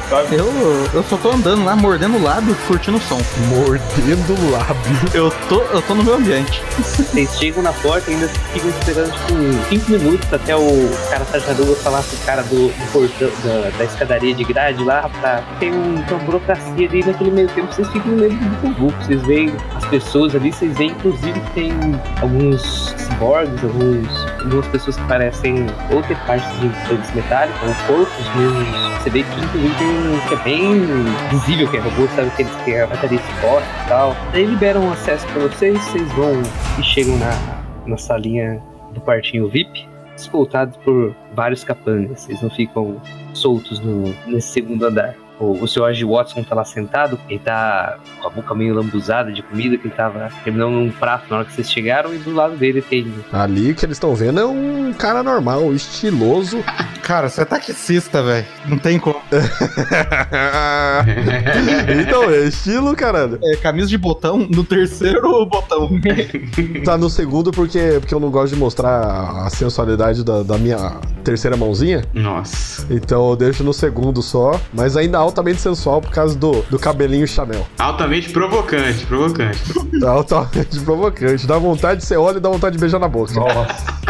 sabe? Eu, eu só tô andando lá, mordendo o lábio, curtindo o som. Mordendo o lábio. Eu tô, eu tô no meu ambiente. Vocês chegam na porta e ainda ficam esperando tipo 5 minutos até o cara tartaruga falar com o cara do, do portão, da, da escadaria de grade lá pra. Tem um- uma burocracia ali naquele meio tempo, vocês ficam no meio do convulso. Vocês veem as pessoas ali, vocês veem inclusive que tem alguns ciborgues, alguns, algumas pessoas que parecem ou ter partes de metálicas, ou corpos mesmo. Você vê que inclusive é bem visível que é robô, sabe? Que eles têm a bateria exposta e tal. Daí liberam acesso pra vocês, vocês vão e chegam na, na salinha do quartinho VIP, escoltados por vários capangas. Vocês não ficam soltos no, nesse segundo andar. O, o seu Ag Watson tá lá sentado, ele tá com a boca meio lambuzada de comida, que ele tava terminando um prato na hora que vocês chegaram, e do lado dele tem Ali o que eles estão vendo é um cara normal, estiloso. Cara, você é taxista, velho. Não tem como. então, é estilo, caralho. É, camisa de botão no terceiro botão. Tá no segundo porque, porque eu não gosto de mostrar a sensualidade da, da minha terceira mãozinha. Nossa. Então eu deixo no segundo só, mas ainda altamente sensual por causa do, do cabelinho Chanel. Altamente provocante, provocante. Altamente provocante. Dá vontade, você olha e dá vontade de beijar na boca. Nossa.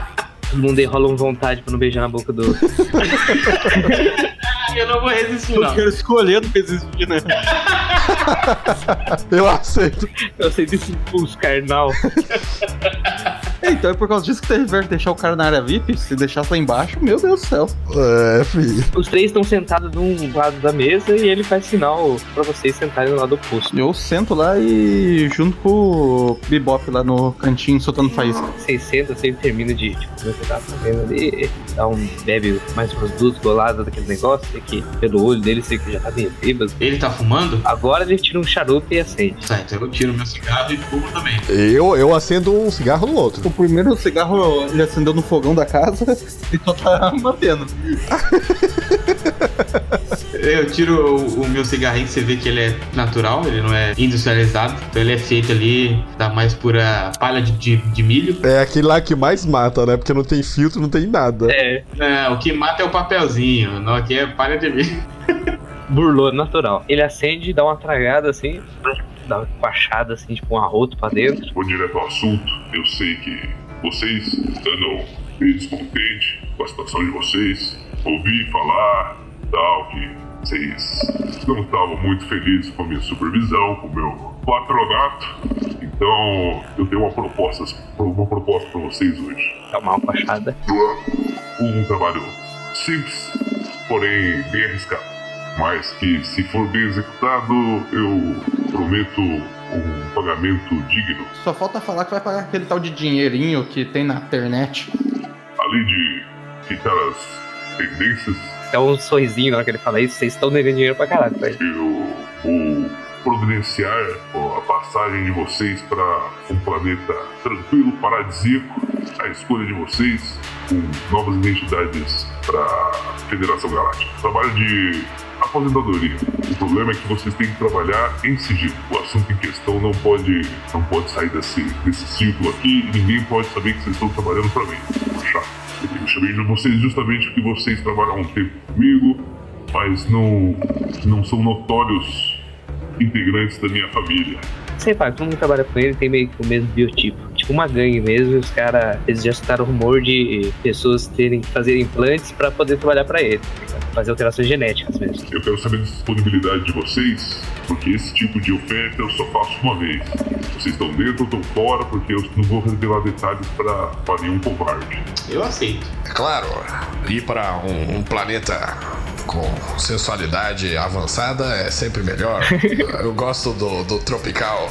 todo mundo enrola uma vontade pra não beijar na boca do. Eu não vou resistir, Eu não. quero escolher do que existir, né? Eu aceito. Eu sei desse impulso carnal. É, então é por causa disso que teve que deixar o cara na área VIP. Se deixasse lá embaixo, meu Deus do céu. É, filho. Os três estão sentados de um lado da mesa e ele faz sinal pra vocês sentarem do lado oposto. Eu sento lá e junto com o Bebop lá no cantinho soltando faísca. Vocês sentam, você termina de, tipo, você tá fazendo ali, dá um, bebe mais umas duas goladas daquele negócio, que pelo olho dele você que já tá meio bêbado. Ele tá fumando? Agora ele tira um charuto e acende. Tá, então eu tiro meu cigarro e fumo também. Eu, eu acendo um cigarro no outro. O primeiro cigarro ele acendeu no fogão da casa e só tá mantendo. Eu tiro o, o meu cigarrinho, você vê que ele é natural, ele não é industrializado. Então ele é feito ali da mais pura palha de, de, de milho. É aquele lá que mais mata, né? Porque não tem filtro, não tem nada. É, É, o que mata é o papelzinho, não aqui é palha de milho. burlou natural. Ele acende, dá uma tragada assim, dá uma coachada assim, tipo um arroto pra dentro. Vou direto ao assunto. Eu sei que vocês andam meio descontentes com a situação de vocês. Ouvi falar, tal, que vocês não estavam muito felizes com a minha supervisão, com o meu patronato. Então, eu tenho uma proposta, uma proposta para vocês hoje. Dá uma coachada. Um trabalho simples, porém bem arriscado. Mas que, se for bem executado, eu prometo um pagamento digno. Só falta falar que vai pagar aquele tal de dinheirinho que tem na internet. Além de quitar as pendências, Dá um sorrisinho na hora que ele fala isso, vocês estão devendo dinheiro pra caralho ele. eu vou providenciar a passagem de vocês para um planeta tranquilo, paradisíaco, a escolha de vocês, com novas identidades para a Federação Galáctica. Trabalho de aposentadoria. O problema é que vocês têm que trabalhar em sigilo. O assunto em questão não pode, não pode sair desse, desse círculo aqui e ninguém pode saber que vocês estão trabalhando para mim. Eu chamei de vocês justamente porque vocês trabalham um tempo comigo, mas não, não são notórios integrantes da minha família. Você repara, todo mundo que trabalha com ele tem meio que o mesmo biotipo. Tipo uma gangue mesmo, e os caras, eles já citaram o rumor de pessoas terem que fazer implantes pra poder trabalhar pra ele. tá? Fazer alterações genéticas mesmo. Eu quero saber da disponibilidade de vocês, porque esse tipo de oferta eu só faço uma vez. Vocês estão dentro ou estão fora, porque eu não vou revelar detalhes para nenhum covarde. Eu aceito. É claro, ir para um, um planeta com sensualidade avançada é sempre melhor. Eu gosto do, do tropical.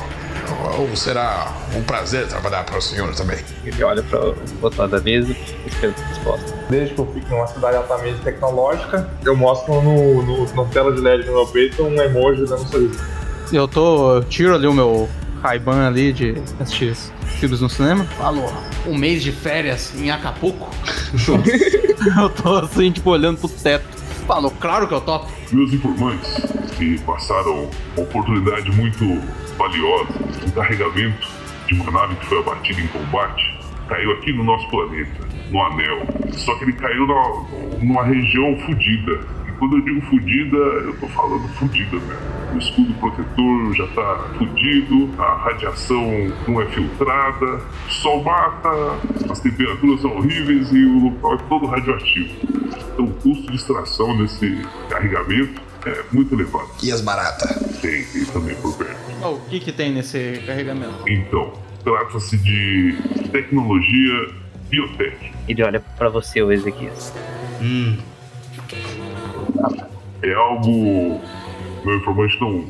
Ou será um prazer trabalhar para o senhor também. Ele olha pra outro lado da mesa e espera a resposta. Desde que eu fique numa cidade altamente tecnológica, eu mostro no, no, no tela de LED no meu peito um emoji dando um sorriso. Eu tô. Eu tiro ali o meu Ray-Ban ali de assistir filmes no cinema. Falou, um mês de férias em Acapulco. eu tô assim, tipo, olhando pro teto. Falou, claro que eu topo. Meus informantes me passaram uma oportunidade muito valiosa. Um carregamento de uma nave que foi abatida em combate caiu aqui no nosso planeta, no Anel. Só que ele caiu na- numa região fodida. Quando eu digo fodida, eu tô falando fodida mesmo. O escudo protetor já tá fudido, a radiação não é filtrada, o sol mata, as temperaturas são horríveis e o local é todo radioativo. Então o custo de extração desse carregamento é muito elevado. E as baratas? Tem, tem também por perto. Ó, o que que tem nesse carregamento? Então, trata-se de tecnologia biotech. Ele olha pra você, o Ezequias. Hum, É algo. Meu informante não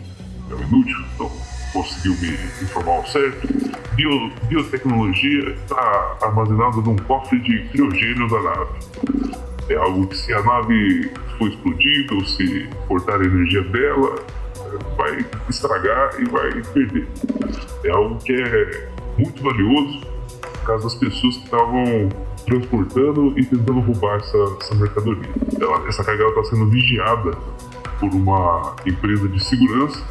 é inútil, não conseguiu me informar ao certo. Bio, biotecnologia está armazenada num cofre de criogênio da nave. É algo que se a nave for explodida ou se cortar a energia dela, vai estragar e vai perder. É algo que é muito valioso por causa das pessoas que estavam transportando e tentando roubar essa, essa mercadoria. Ela- essa carga está sendo vigiada por uma empresa de segurança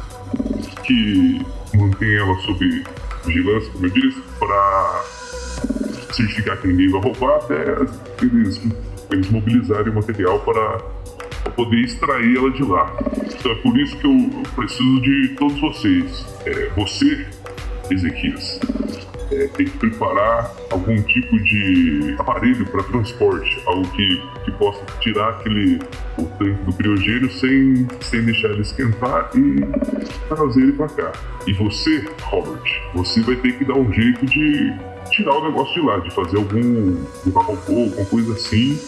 que mantém ela sob vigilância, como eu disse, para certificar que ninguém vai roubar até eles, eles mobilizarem o material para, poder extrair ela de lá. Então é por isso que eu preciso de todos vocês. É, você, Ezequias, é, tem que preparar algum tipo de aparelho para transporte, algo que, que possa tirar aquele o tanque do criogênio sem, sem deixar ele esquentar e trazer ele para cá. E você, Robert, você vai ter que dar um jeito de tirar o negócio de lá, de fazer algum levar robô, alguma coisa assim.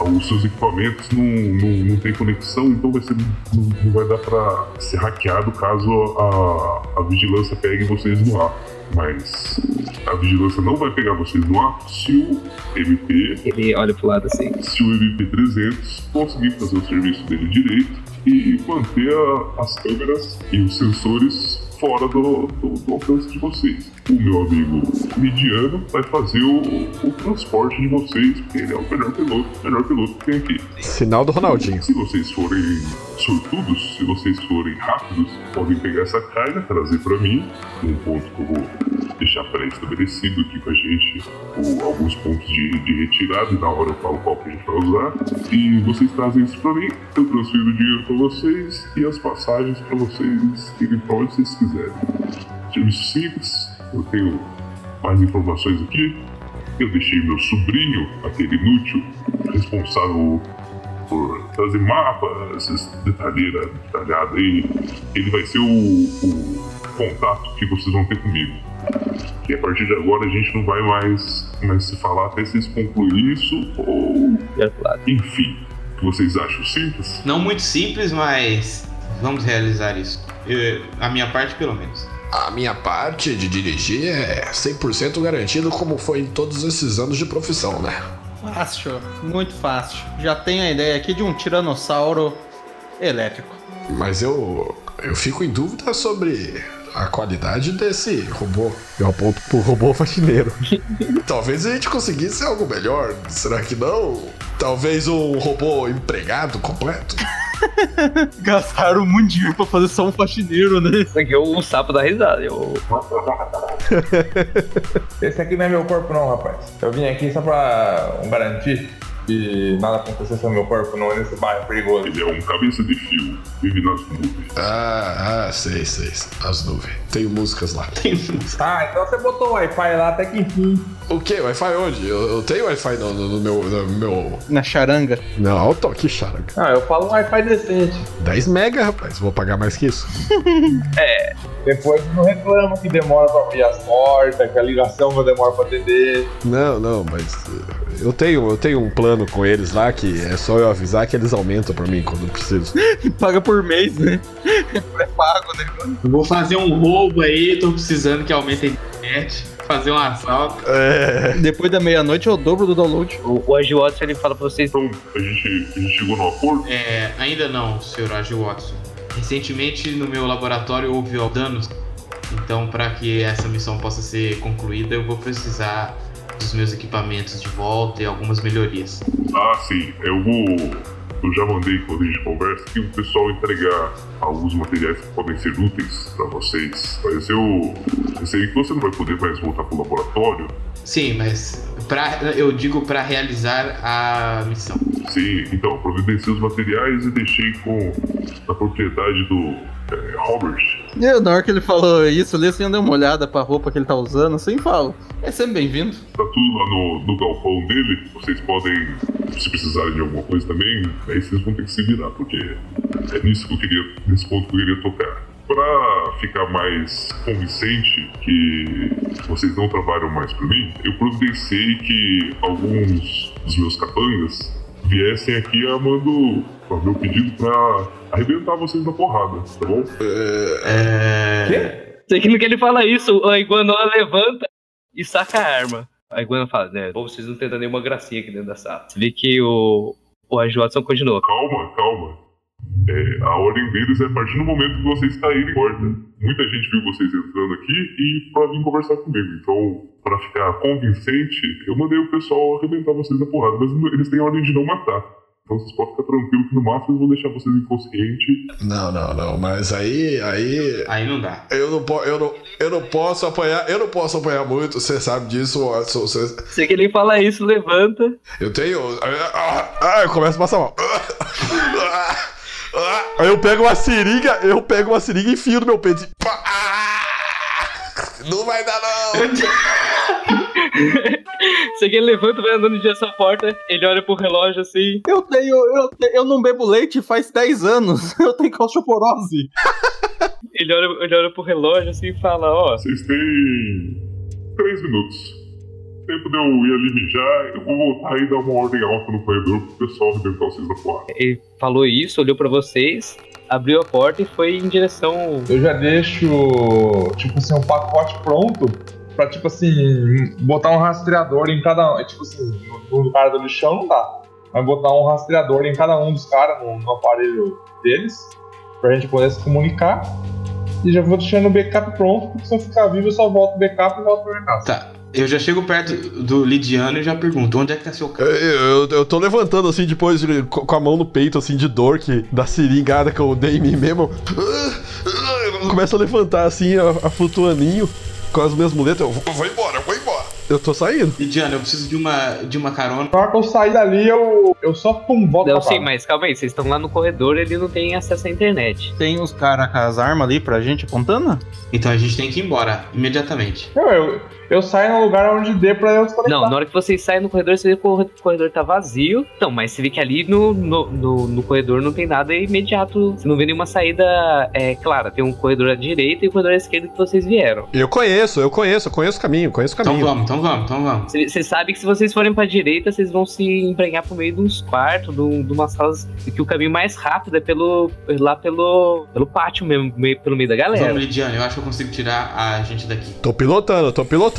Os seus equipamentos não, não, não tem conexão, então vai ser, não, não vai dar para ser hackeado caso a, a vigilância pegue vocês no ar. Mas a vigilância não vai pegar vocês no ar se o MP Ele olha pro lado assim. se o MP300 conseguir fazer o serviço dele direito e manter a- as câmeras e os sensores fora do, do, do alcance de vocês. O meu amigo mediano vai fazer o, o transporte de vocês, porque ele é o melhor piloto, o melhor piloto que tem aqui. Sinal do Ronaldinho. Se vocês forem sortudos, se vocês forem rápidos, podem pegar essa carga, trazer pra mim, um ponto que eu vou deixar pré-estabelecido aqui com a gente, o- alguns pontos de, de retirada, e na hora eu falo qual que a gente vai usar. E vocês trazem isso pra mim, eu transfiro o dinheiro pra vocês e as passagens pra vocês irem pra onde vocês quiserem. Serviço simples, eu tenho mais informações aqui. Eu deixei meu sobrinho, aquele inútil, responsável por trazer mapas, essas detalheiras detalhadas aí. Ele vai ser o, o contato que vocês vão ter comigo. Que a partir de agora a gente não vai mais, mais se falar até vocês concluírem isso ou. Enfim, o que vocês acham simples? Não muito simples, mas vamos realizar isso. Eu- a minha parte, pelo menos. A minha parte de dirigir é 100% garantido, como foi em todos esses anos de profissão, né? Fácil, muito fácil. Já tenho a ideia aqui de um tiranossauro elétrico. Mas eu, eu fico em dúvida sobre a qualidade desse robô. Eu aponto pro robô faxineiro. Talvez a gente conseguisse algo melhor, será que não? Talvez um robô empregado completo? Gastaram muito dinheiro pra fazer só um faxineiro, né? Isso aqui é o sapo da risada. Eu... Esse aqui não é meu corpo não, rapaz. Eu vim aqui só pra garantir que nada acontecesse no meu corpo não nesse bairro perigoso. Ele é um cabeça de fio, vive nas nuvens. Ah, ah, sei, sei. As nuvens. Tenho músicas lá. Ah, então você botou o Wi-Fi lá até que enfim. O quê? Wi-Fi onde? Eu, eu tenho Wi-Fi no, no- no meu, no meu. Na charanga. Não, olha o toque, charaga. Ah, eu falo um Wi-Fi decente. 10 mega, rapaz. Vou pagar mais que isso. Depois não reclama que demora pra abrir as portas, que a ligação vai demorar pra atender. Não, não, mas eh, eu tenho, eu tenho um plano com eles lá que é só eu avisar que eles aumentam pra mim quando eu preciso. Paga por mês, né? É pago, né? Eu vou fazer um roubo aí, tô precisando que aumente a internet. Fazer um assalto. É. Depois da meia-noite é o dobro do download. O, o Agi Watson, ele fala pra vocês... Então, a gente, a gente chegou no acordo. É, ainda não, Sr. Agi Watson. Recentemente no meu laboratório houve danos. Então, para que essa missão possa ser concluída, eu vou precisar dos meus equipamentos de volta e algumas melhorias. Ah, sim, eu vou. Eu já mandei quando a gente conversa que o pessoal entregar alguns materiais que podem ser úteis pra vocês. Mas eu. Eu sei que você não vai poder mais voltar pro laboratório. Sim, mas pra, eu digo para realizar a missão. Sim, então, providenciei os materiais e deixei com a propriedade do Robert. Eu, na hora que ele falou isso, ali assim, eu dei uma olhada pra roupa que ele tá usando, assim, falo. É sempre bem-vindo. Tá tudo lá no, no galpão dele. Vocês podem, se precisarem de alguma coisa também, aí vocês vão ter que se virar, porque é nisso que eu queria, nesse ponto que eu queria tocar. Pra ficar mais convincente que vocês não trabalham mais pra mim, eu providenciei que alguns dos meus capangas viessem aqui amando o meu pedido pra arrebentar vocês na porrada, tá bom? É... Sei que no que ele fala isso, a iguana levanta e saca a arma. A iguana fala, né, pô, vocês não tentam nenhuma gracinha aqui dentro da sala. Você vê que o, o Watson continua. Calma, calma. É, a ordem deles é a partir do momento que vocês caírem em porta. Muita gente viu vocês entrando aqui e pra vir conversar comigo. Então, pra ficar convincente, eu mandei o pessoal arrebentar vocês na porrada, mas eles têm a ordem de não matar. Então vocês podem ficar tranquilos que no máximo eles vão deixar vocês inconscientes. Não, não, não. Mas aí. Aí. Aí não dá. Eu não, po eu, não, eu não posso apanhar. Eu não posso apanhar muito, você sabe disso, Watson. Você- Sei que ele fala isso, levanta. eu tenho. Ah, ah, eu começo a passar mal. Aí eu pego uma seringa, eu pego uma seringa e enfio no meu peito. e pá, ah, não vai dar, não! Sei que ele levanta, vai andando direção à porta, ele olha pro relógio assim. Eu tenho. Eu, eu não bebo leite faz 10 anos. Eu tenho calcioporose. Ele olha, ele olha pro relógio assim e fala, ó. Vocês têm. três minutos. Tempo de eu ir ali mijar, eu vou voltar e dar uma ordem alta no corredor pro pessoal arrebentar vocês na porrada. Ele falou isso, olhou pra vocês, abriu a porta e foi em direção. Eu já deixo, tipo assim, um pacote pronto pra, tipo assim, botar um rastreador em cada um. Tipo assim, no, no cara do lixão não dá. Mas botar um rastreador em cada um dos caras no, no aparelho deles, pra gente poder se comunicar. e já vou deixando o backup pronto, porque se eu ficar vivo eu só volto o backup e volto pra minha casa. Tá. Eu já chego perto do Lidiano e já pergunto: onde é que tá seu carro? Eu, eu, eu tô levantando assim, depois de- com a mão no peito, assim, de dor, que da seringada que eu dei em mim mesmo. Eu começo a levantar assim, a, a flutuaninho, com as minhas muletas. Eu vou, vou embora, eu vou embora. Eu tô saindo. Lidiano, eu preciso de uma, de uma carona. Na hora que eu sair dali, eu, eu só pum, volto Não, sim, mas calma aí, vocês estão lá no corredor, ele não tem acesso à internet. Tem os caras com as armas ali pra gente apontando? Então a gente tem que ir embora imediatamente. Não, eu, eu saio no lugar onde dê pra eu desconectar. Não, na hora que vocês saem no corredor, você vê que o corredor tá vazio. Não, mas você vê que ali no, no, no, no corredor não tem nada imediato. Você não vê nenhuma saída é, clara. Tem um corredor à direita e um corredor à esquerda que vocês vieram. Eu conheço, eu conheço, eu conheço o caminho, conheço o Então caminho. vamos, então vamos, então vamos. Você você sabe que se vocês forem pra direita, vocês vão se emprenhar por meio de uns quartos, de, um- de umas salas. E que o caminho mais rápido é pelo, lá pelo, pelo pátio mesmo, meio- pelo meio da galera. Vamos, Lidiano, eu acho que eu consigo tirar a gente daqui. Tô pilotando, tô pilotando.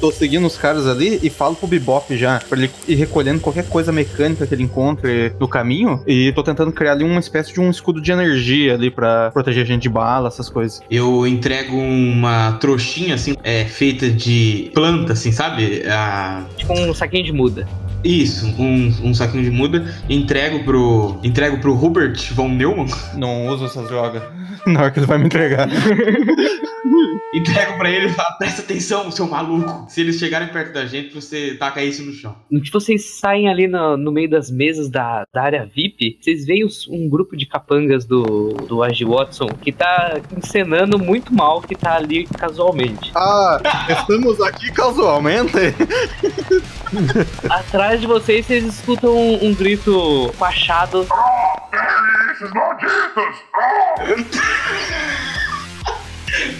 Tô seguindo os caras ali e falo pro Bebop já, pra ele ir recolhendo qualquer coisa mecânica que ele encontre no caminho. E tô tentando criar ali uma espécie de um escudo de energia ali pra proteger a gente de bala, essas coisas. Eu entrego uma trouxinha, assim, é, feita de planta, assim, sabe? Ah, Tipo um saquinho de muda. Isso, um, um saquinho de muda. Entrego pro, entrego pro Hubert von Neumann. Não uso essas drogas. Na hora que ele vai me entregar. Entrego pra ele e falo, presta atenção, seu maluco. Se eles chegarem perto da gente, você taca isso no chão. No que vocês saem ali no, no meio das mesas da, da área VIP, vocês veem os- um grupo de capangas do, do Agi Watson que tá encenando muito mal que tá ali casualmente. Ah, estamos aqui casualmente. Atrás de vocês, vocês escutam um, um grito. Esses malditos!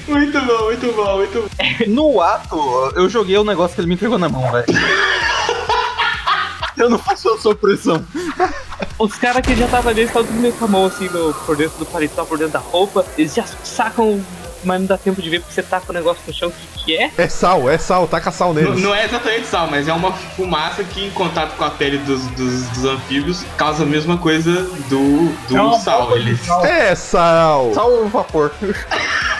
Muito bom, muito bom, muito bom. No ato, eu joguei o negócio que ele me entregou na mão, velho. Eu não faço a sua pressão. Os caras que já estavam ali estavam tudo meio com a mão assim no, por dentro do paletó, por dentro da roupa. Eles já sacam, mas não dá tempo de ver porque você tá com o negócio no chão. O que, que é? É sal, é sal, taca sal Não, neles. não é exatamente sal, mas é uma fumaça que, em contato com a pele dos, dos, dos anfíbios, causa a mesma coisa do, do É sal. Eles, sal. É sal. Só o vapor.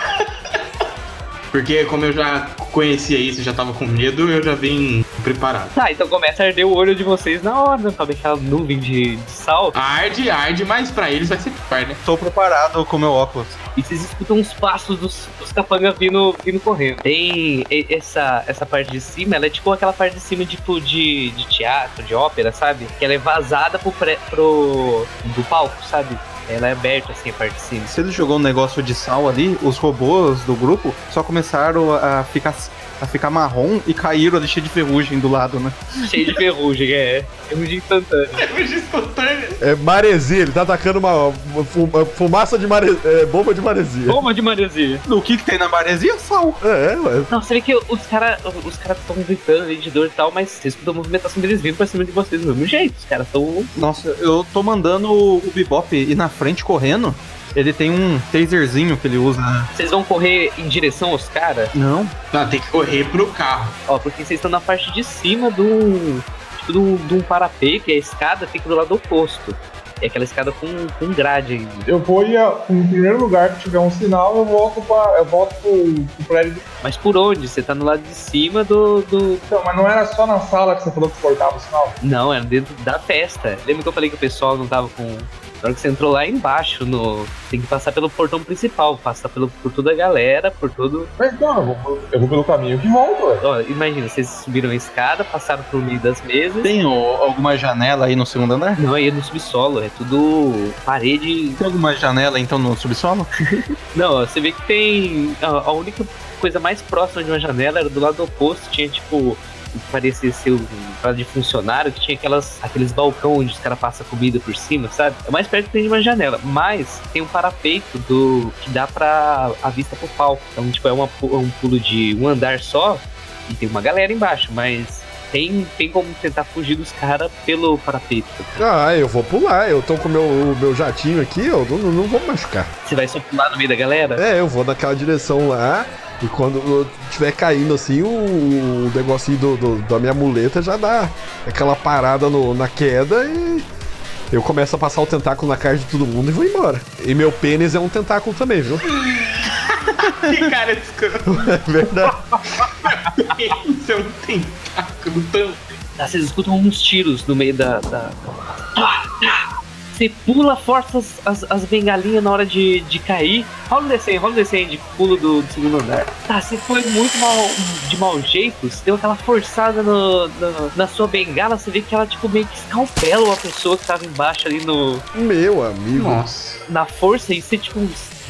porque, como eu já conhecia isso, já tava com medo, eu já vim preparado. Tá, então começa a arder o olho de vocês na hora, né? Sobe aquela nuvem de, de sal. Arde, arde, mas pra eles vai ser pior, né? Tô preparado com meu óculos. E vocês escutam os passos dos, dos capangas vindo, vindo correndo. Tem e- essa, essa parte de cima, ela é tipo aquela parte de cima, tipo, de, de teatro, de ópera, sabe? Que ela é vazada pro, pré- pro do palco, sabe? Ela é aberta assim a parte de cima. Se ele jogou um negócio de sal ali, os robôs do grupo só começaram a ficar, a ficar marrom e caíram ali cheio de ferrugem do lado, né? Cheio de ferrugem, é. Ferrugem instantânea. É maresia, ele tá atacando uma, uma fu- uma fumaça de maresia. É, bomba de maresia. Bomba de maresia. O que, que tem na maresia? Sal. É, ué. Não, você vê que os caras os cara estão gritando ali de dor e tal, mas vocês escutam a movimentação deles vindo pra cima de vocês do mesmo jeito. Os caras estão Nossa, eu tô mandando o o Bebop ir na frente correndo. Ele tem um taserzinho que ele usa. Vocês vão correr em direção aos caras? Não. Não, tem que correr pro carro. Ó, porque vocês estão na parte de cima do. Tipo, de um- de um parapeito e a escada fica do lado oposto. É aquela escada com, com grade ainda. Eu vou ir a- em primeiro lugar que tiver um sinal, eu volto pra, eu volto pro, pro prédio. do- Mas por onde? Você tá no lado de cima do. do... Então, mas não era só na sala que você falou que cortava o sinal? Não, era dentro da festa. Lembra que eu falei que o pessoal não tava com. Na hora que você entrou lá embaixo, no. Tem que passar pelo portão principal, passar pelo, por toda a galera, por todo. Mas então, eu vou, eu vou pelo caminho que volta, ué. Ó, imagina, vocês subiram a escada, passaram por meio das mesas. Tem ó, alguma janela aí no segundo andar? Não, aí é no subsolo, é tudo parede. Tem alguma janela então no subsolo? Não, você vê que tem. A, a única coisa mais próxima de uma janela era do lado oposto, tinha tipo. Parecia ser um de funcionário, que tinha aquelas, aqueles balcão onde os caras passam comida por cima, sabe? É mais perto que tem de uma janela. Mas tem um parapeito do que dá pra a vista pro palco. Então, tipo, é uma pu- um pulo de um andar só e tem uma galera embaixo, mas tem, tem como tentar fugir dos caras pelo parapeito. Ah, eu vou pular. Eu tô com o meu, o meu jatinho aqui, eu não, não vou machucar. Você vai só pular no meio da galera? É, eu vou naquela direção lá. E quando eu estiver caindo assim, o, o negocinho do, do- da minha muleta já dá aquela parada no- na queda e eu começo a passar o tentáculo na cara de todo mundo e vou embora. E meu pênis é um tentáculo também, viu? que cara escroto. É verdade. Isso é um tentáculo tão. Tá, vocês escutam uns tiros no meio da. da... Você pula, força as, as, as bengalinhas na hora de, de cair. Rola o descendo, rola o descendo, pulo do, do segundo andar. Tá, você foi muito mal, de mau jeito, você deu aquela forçada no, no- na sua bengala, você vê que ela tipo meio que escalpela uma pessoa que tava embaixo ali no, Meu amigo. Nossa. na força e você tipo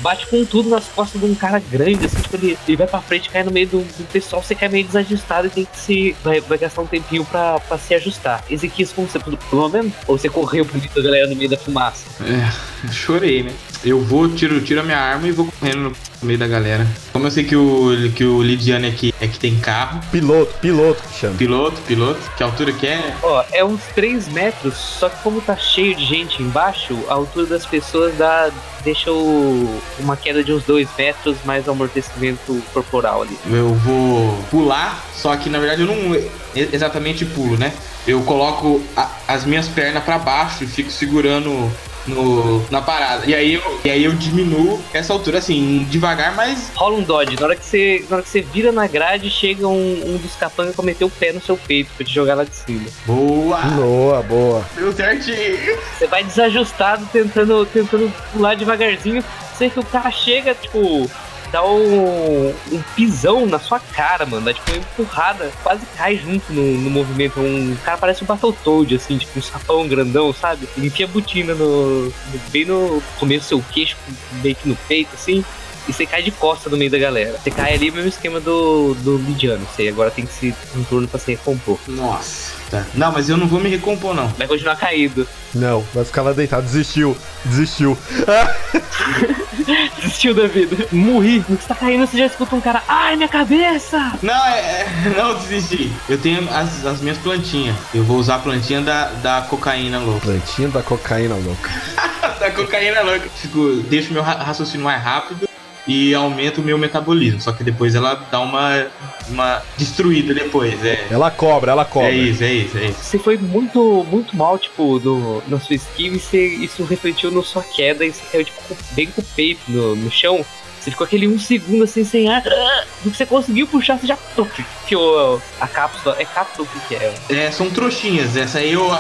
bate com tudo nas costas de um cara grande, assim, tipo, ele, ele vai pra frente, cai no meio do, do pessoal, você cai meio desajustado e tem que se. Vai, vai gastar um tempinho pra, pra se ajustar. Ezequias, como você pulou mesmo? Ou você correu pro meio da galera no meio da fumaça? É, chorei, né? Eu vou, tiro, tiro a minha arma e vou correndo no meio da galera. Como eu sei que o, que o Lidiane aqui é que tem carro, Piloto, piloto que chama. piloto, piloto, que altura que é? Ó, é uns 3 metros, só que como tá cheio de gente embaixo, a altura das pessoas dá. deixa o, uma queda de uns 2 metros mais amortecimento corporal ali. Eu vou pular, só que na verdade eu não exatamente pulo, né? Eu coloco a- as minhas pernas pra baixo e fico segurando no, na parada. E aí, eu, e aí eu diminuo essa altura, assim, devagar, mas rola um dodge. Na hora que você, na hora que você vira na grade, chega um, um dos capangas e meteu o pé no seu peito pra te jogar lá de cima. boa! Boa, boa. Deu certinho! Você vai desajustado, tentando, tentando pular devagarzinho. Você vê que o cara chega, tipo, dá um, um pisão na sua cara, mano. Dá tipo uma empurrada, quase cai junto no, no movimento. Um cara parece um Battletoad, assim, tipo um sapão grandão, sabe? Ele enfia a botina no, no- bem no começo do seu queixo, meio que no peito, assim. E você cai de costa no meio da galera. Você cai ali, mesmo esquema do, do Lidiano. Você agora tem que se um turno pra se recompor. Nossa, tá. Não, mas eu não vou me recompor, não. Vai continuar caído. Não, vai ficar lá deitado. Desistiu. Desistiu. Desistiu da vida. Morri. No que você tá caindo, você já escuta um cara. Ai, minha cabeça! Não, é, é- não desisti. Eu tenho as, as minhas plantinhas. Eu vou usar a plantinha da, da cocaína louca. Plantinha da cocaína louca. da cocaína louca. Fico, deixo meu ra- raciocínio mais rápido e aumento o meu metabolismo. Só que depois ela dá uma, uma destruída depois. É, Ela cobra, ela cobra. é isso, é isso, é isso. Você foi muito, muito mal, tipo, do, na sua esquiva e você- isso refletiu na sua queda e você caiu, tipo, com- bem com o peito no, no chão. Você ficou aquele um segundo assim sem ar. Ah, Do que você conseguiu puxar, você já enfiou a cápsula. É cápsula o que que é? É, são trouxinhas. Essa aí eu,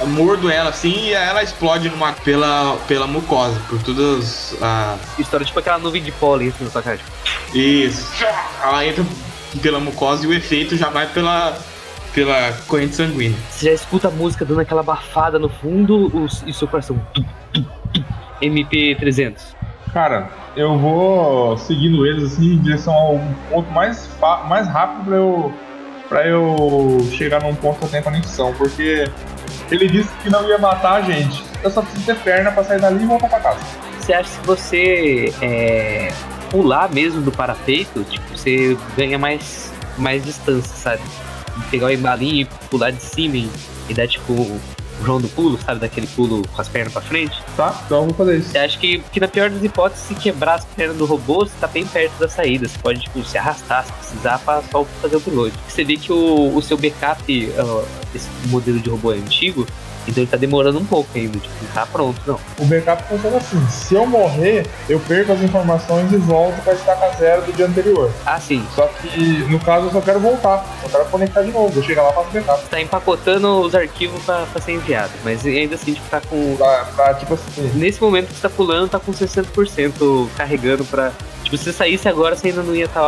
eu mordo ela assim e ela explode numa, pela, pela mucosa, por todas a. História tipo aquela nuvem de pólen assim na sua cara. Tipo, Isso. Ela entra pela mucosa e o efeito já vai pela, pela corrente sanguínea. você já escuta a música dando aquela abafada no fundo o, e seu coração. tum, tum, tum. MP300. Cara, eu vou seguindo eles assim em direção ao ponto mais, mais rápido pra eu, pra eu chegar num ponto que eu conexão, porque ele disse que não ia matar a gente. Eu só preciso ter perna pra sair dali e voltar pra casa. Você acha que você é, pular mesmo do parapeito, tipo, você ganha mais, mais distância, sabe? Pegar o embalinho e pular de cima e dar tipo o João do pulo, sabe? Daquele pulo com as pernas pra frente. Tá? Então vou fazer isso. Você acha que, que na pior das hipóteses, se quebrar as pernas do robô, você tá bem perto da saída. Você pode, tipo, se arrastar se precisar pra só fazer o piloto. Você vê que o, o seu backup, ó, esse modelo de robô é antigo, então ele tá demorando um pouco ainda. Tipo, não tá pronto, não. O backup funciona assim: se eu morrer, eu perco as informações e volto pra estaca zero do dia anterior. Ah, sim. Só que no caso eu só quero voltar, eu quero conectar de novo. Eu chego lá e faço backup. tá empacotando os arquivos pra, pra ser enviado. Mas ainda assim, tipo, tá com. Pra, pra tipo assim. Nesse momento que você tá pulando, tá com 60% carregando pra. Tipo, se você saísse agora, você ainda não ia tá,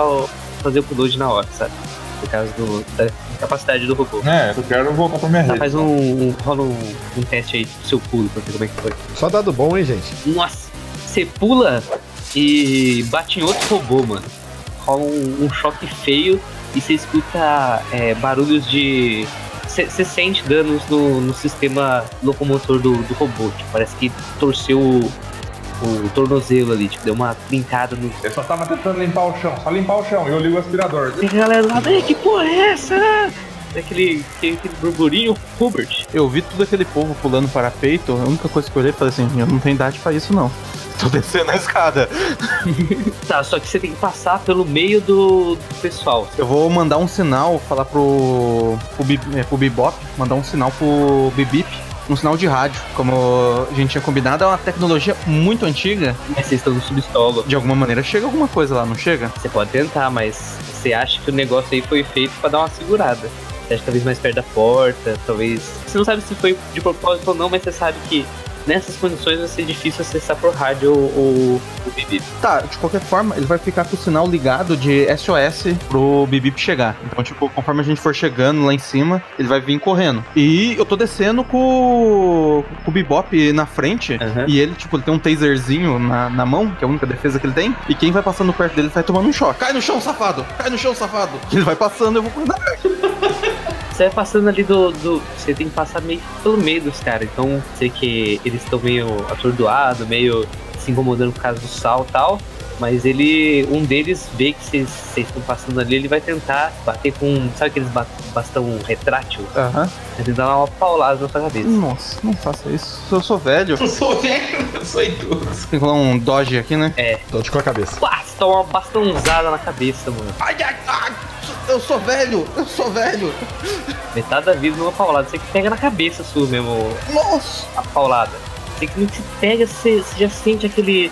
fazer o upload na hora, sabe? Por causa do, da capacidade do robô. né, eu quero voltar pra minha Tá, rede. faz um, um. rola um, um teste aí do seu pulo pra ver como é que foi. Só dado bom, hein, gente? Nossa! Você pula e bate em outro robô, mano. Rola um, um choque feio e você escuta é, barulhos de. Você sente danos no, no sistema locomotor do, do robô. Tipo, parece que torceu o, tornozelo ali, tipo, deu uma brincada no. Eu só tava tentando limpar o chão, só limpar o chão. E eu ligo o aspirador. Tem galera lá, "Ei, que porra é essa? Aquele, aquele, aquele burburinho, Hubert. Eu vi todo aquele povo pulando parapeito, a única coisa que eu olhei falei assim, eu não tenho idade pra isso não. Tô descendo a escada. Tá, só que você tem que passar pelo meio do, do pessoal. Eu vou mandar um sinal, falar pro, pro, é, pro Bebop, mandar um sinal pro Bibip um sinal de rádio. Como a gente tinha combinado, é uma tecnologia muito antiga. Mas vocês estão no subsolo. De alguma maneira chega alguma coisa lá, não chega? Você pode tentar, mas você acha que o negócio aí foi feito pra dar uma segurada. Você acha talvez mais perto da porta, talvez. Você não sabe se foi de propósito ou não, mas você sabe que nessas condições vai ser difícil acessar por rádio o, o Bibip. Tá, de qualquer forma, ele vai ficar com o sinal ligado de SOS pro Bibip chegar. Então, tipo, conforme a gente for chegando lá em cima, ele vai vir correndo. E eu tô descendo com, com o Bebop na frente. Aham. E ele, tipo, ele tem um taserzinho na, na mão, que é a única defesa que ele tem. E quem vai passando perto dele vai tomando um choque. Cai no chão, safado! Cai no chão, safado! Ele vai passando, eu vou cuidar. Você vai passando ali do, do. Você tem que passar meio pelo meio dos caras. Então, sei que eles estão meio atordoados, meio se incomodando por causa do sal e tal. Mas ele. Um deles vê que vocês estão passando ali, ele vai tentar bater com. Sabe aqueles ba- bastão retrátil? Aham. Vai tentar dar uma paulada na sua cabeça. Nossa, não faça isso. Eu sou velho. Eu sou velho, eu sou idoso. Tem que rolar um dodge aqui, né? Dote com a cabeça. Basta uma bastãozada na cabeça, mano. Ai, ai, ai! Eu sou velho! Eu sou velho! Metade da vida numa paulada. Você que pega na cabeça sua mesmo Nossa! a paulada. Você que que você pega, você, você já sente aquele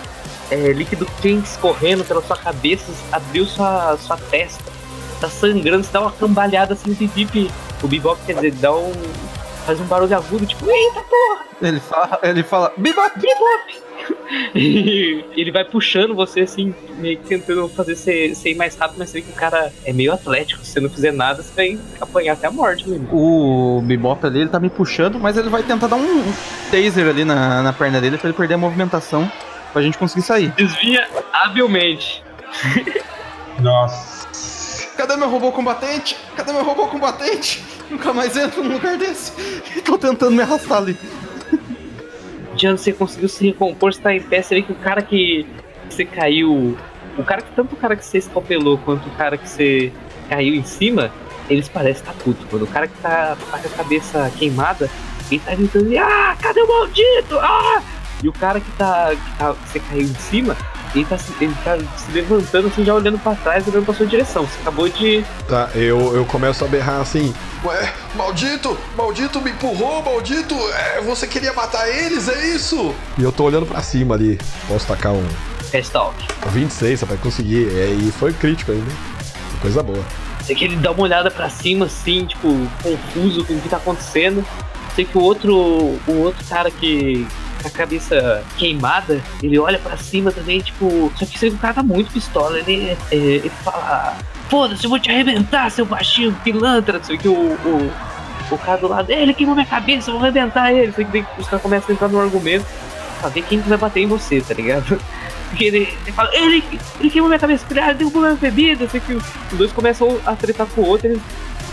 é, líquido quente escorrendo pela sua cabeça, abriu sua, sua testa, tá sangrando, você dá uma cambalhada assim, o bip, o bebop quer dizer, dá um. Faz um barulho agudo, tipo, eita porra! Ele fala, ele fala, bebop! Bebop! E ele vai puxando você assim, meio que tentando fazer você, você ir mais rápido, mas você vê que o cara é meio atlético, se você não fizer nada, você vai apanhar até a morte, menino. O Bebop ali, ele tá me puxando, mas ele vai tentar dar um, um taser ali na, na perna dele pra ele perder a movimentação pra gente conseguir sair. Desvia habilmente. Nossa. Cadê meu robô combatente? Cadê meu robô combatente? Nunca mais entro num lugar desse. Tô tentando me arrastar ali. Diano, você conseguiu se recompor, você tá em pé, você vê que o cara que você caiu. O cara que tanto o cara que você escalpelou quanto o cara que você caiu em cima, eles parecem estar puto. Quando o cara que tá, tá com a cabeça queimada, ele tá gritando, ah, cadê o maldito? Ah! E o cara que tá. que, tá, que você caiu em cima, ele tá, se- ele tá se levantando assim, já olhando pra trás, olhando pra sua direção. Você acabou de. Tá, eu, eu começo a berrar assim. Ué, maldito, maldito me empurrou, maldito. É, você queria matar eles, é isso? E eu tô olhando pra cima ali. Posso tacar um Restalk. 26, rapaz, consegui. É, e foi crítico ainda. Coisa boa. Sei que ele dá uma olhada pra cima, assim, tipo, confuso com o que tá acontecendo. Sei que o outro, o outro cara que com a cabeça queimada, ele olha pra cima também, tipo. Só que o cara tá muito pistola. Ele, é, ele fala: Foda-se, eu vou te arrebentar, seu baixinho pilantra. Sei que o, o, o cara do lado, ele queimou minha cabeça, eu vou arrebentar ele. Sei que os caras começam a entrar no argumento pra ver quem que vai bater em você, tá ligado? Porque ele, ele fala, ele, ele queimou minha cabeça, ele ah, derrubou minha bebida, sei que os dois começam a tretar com o outro, eles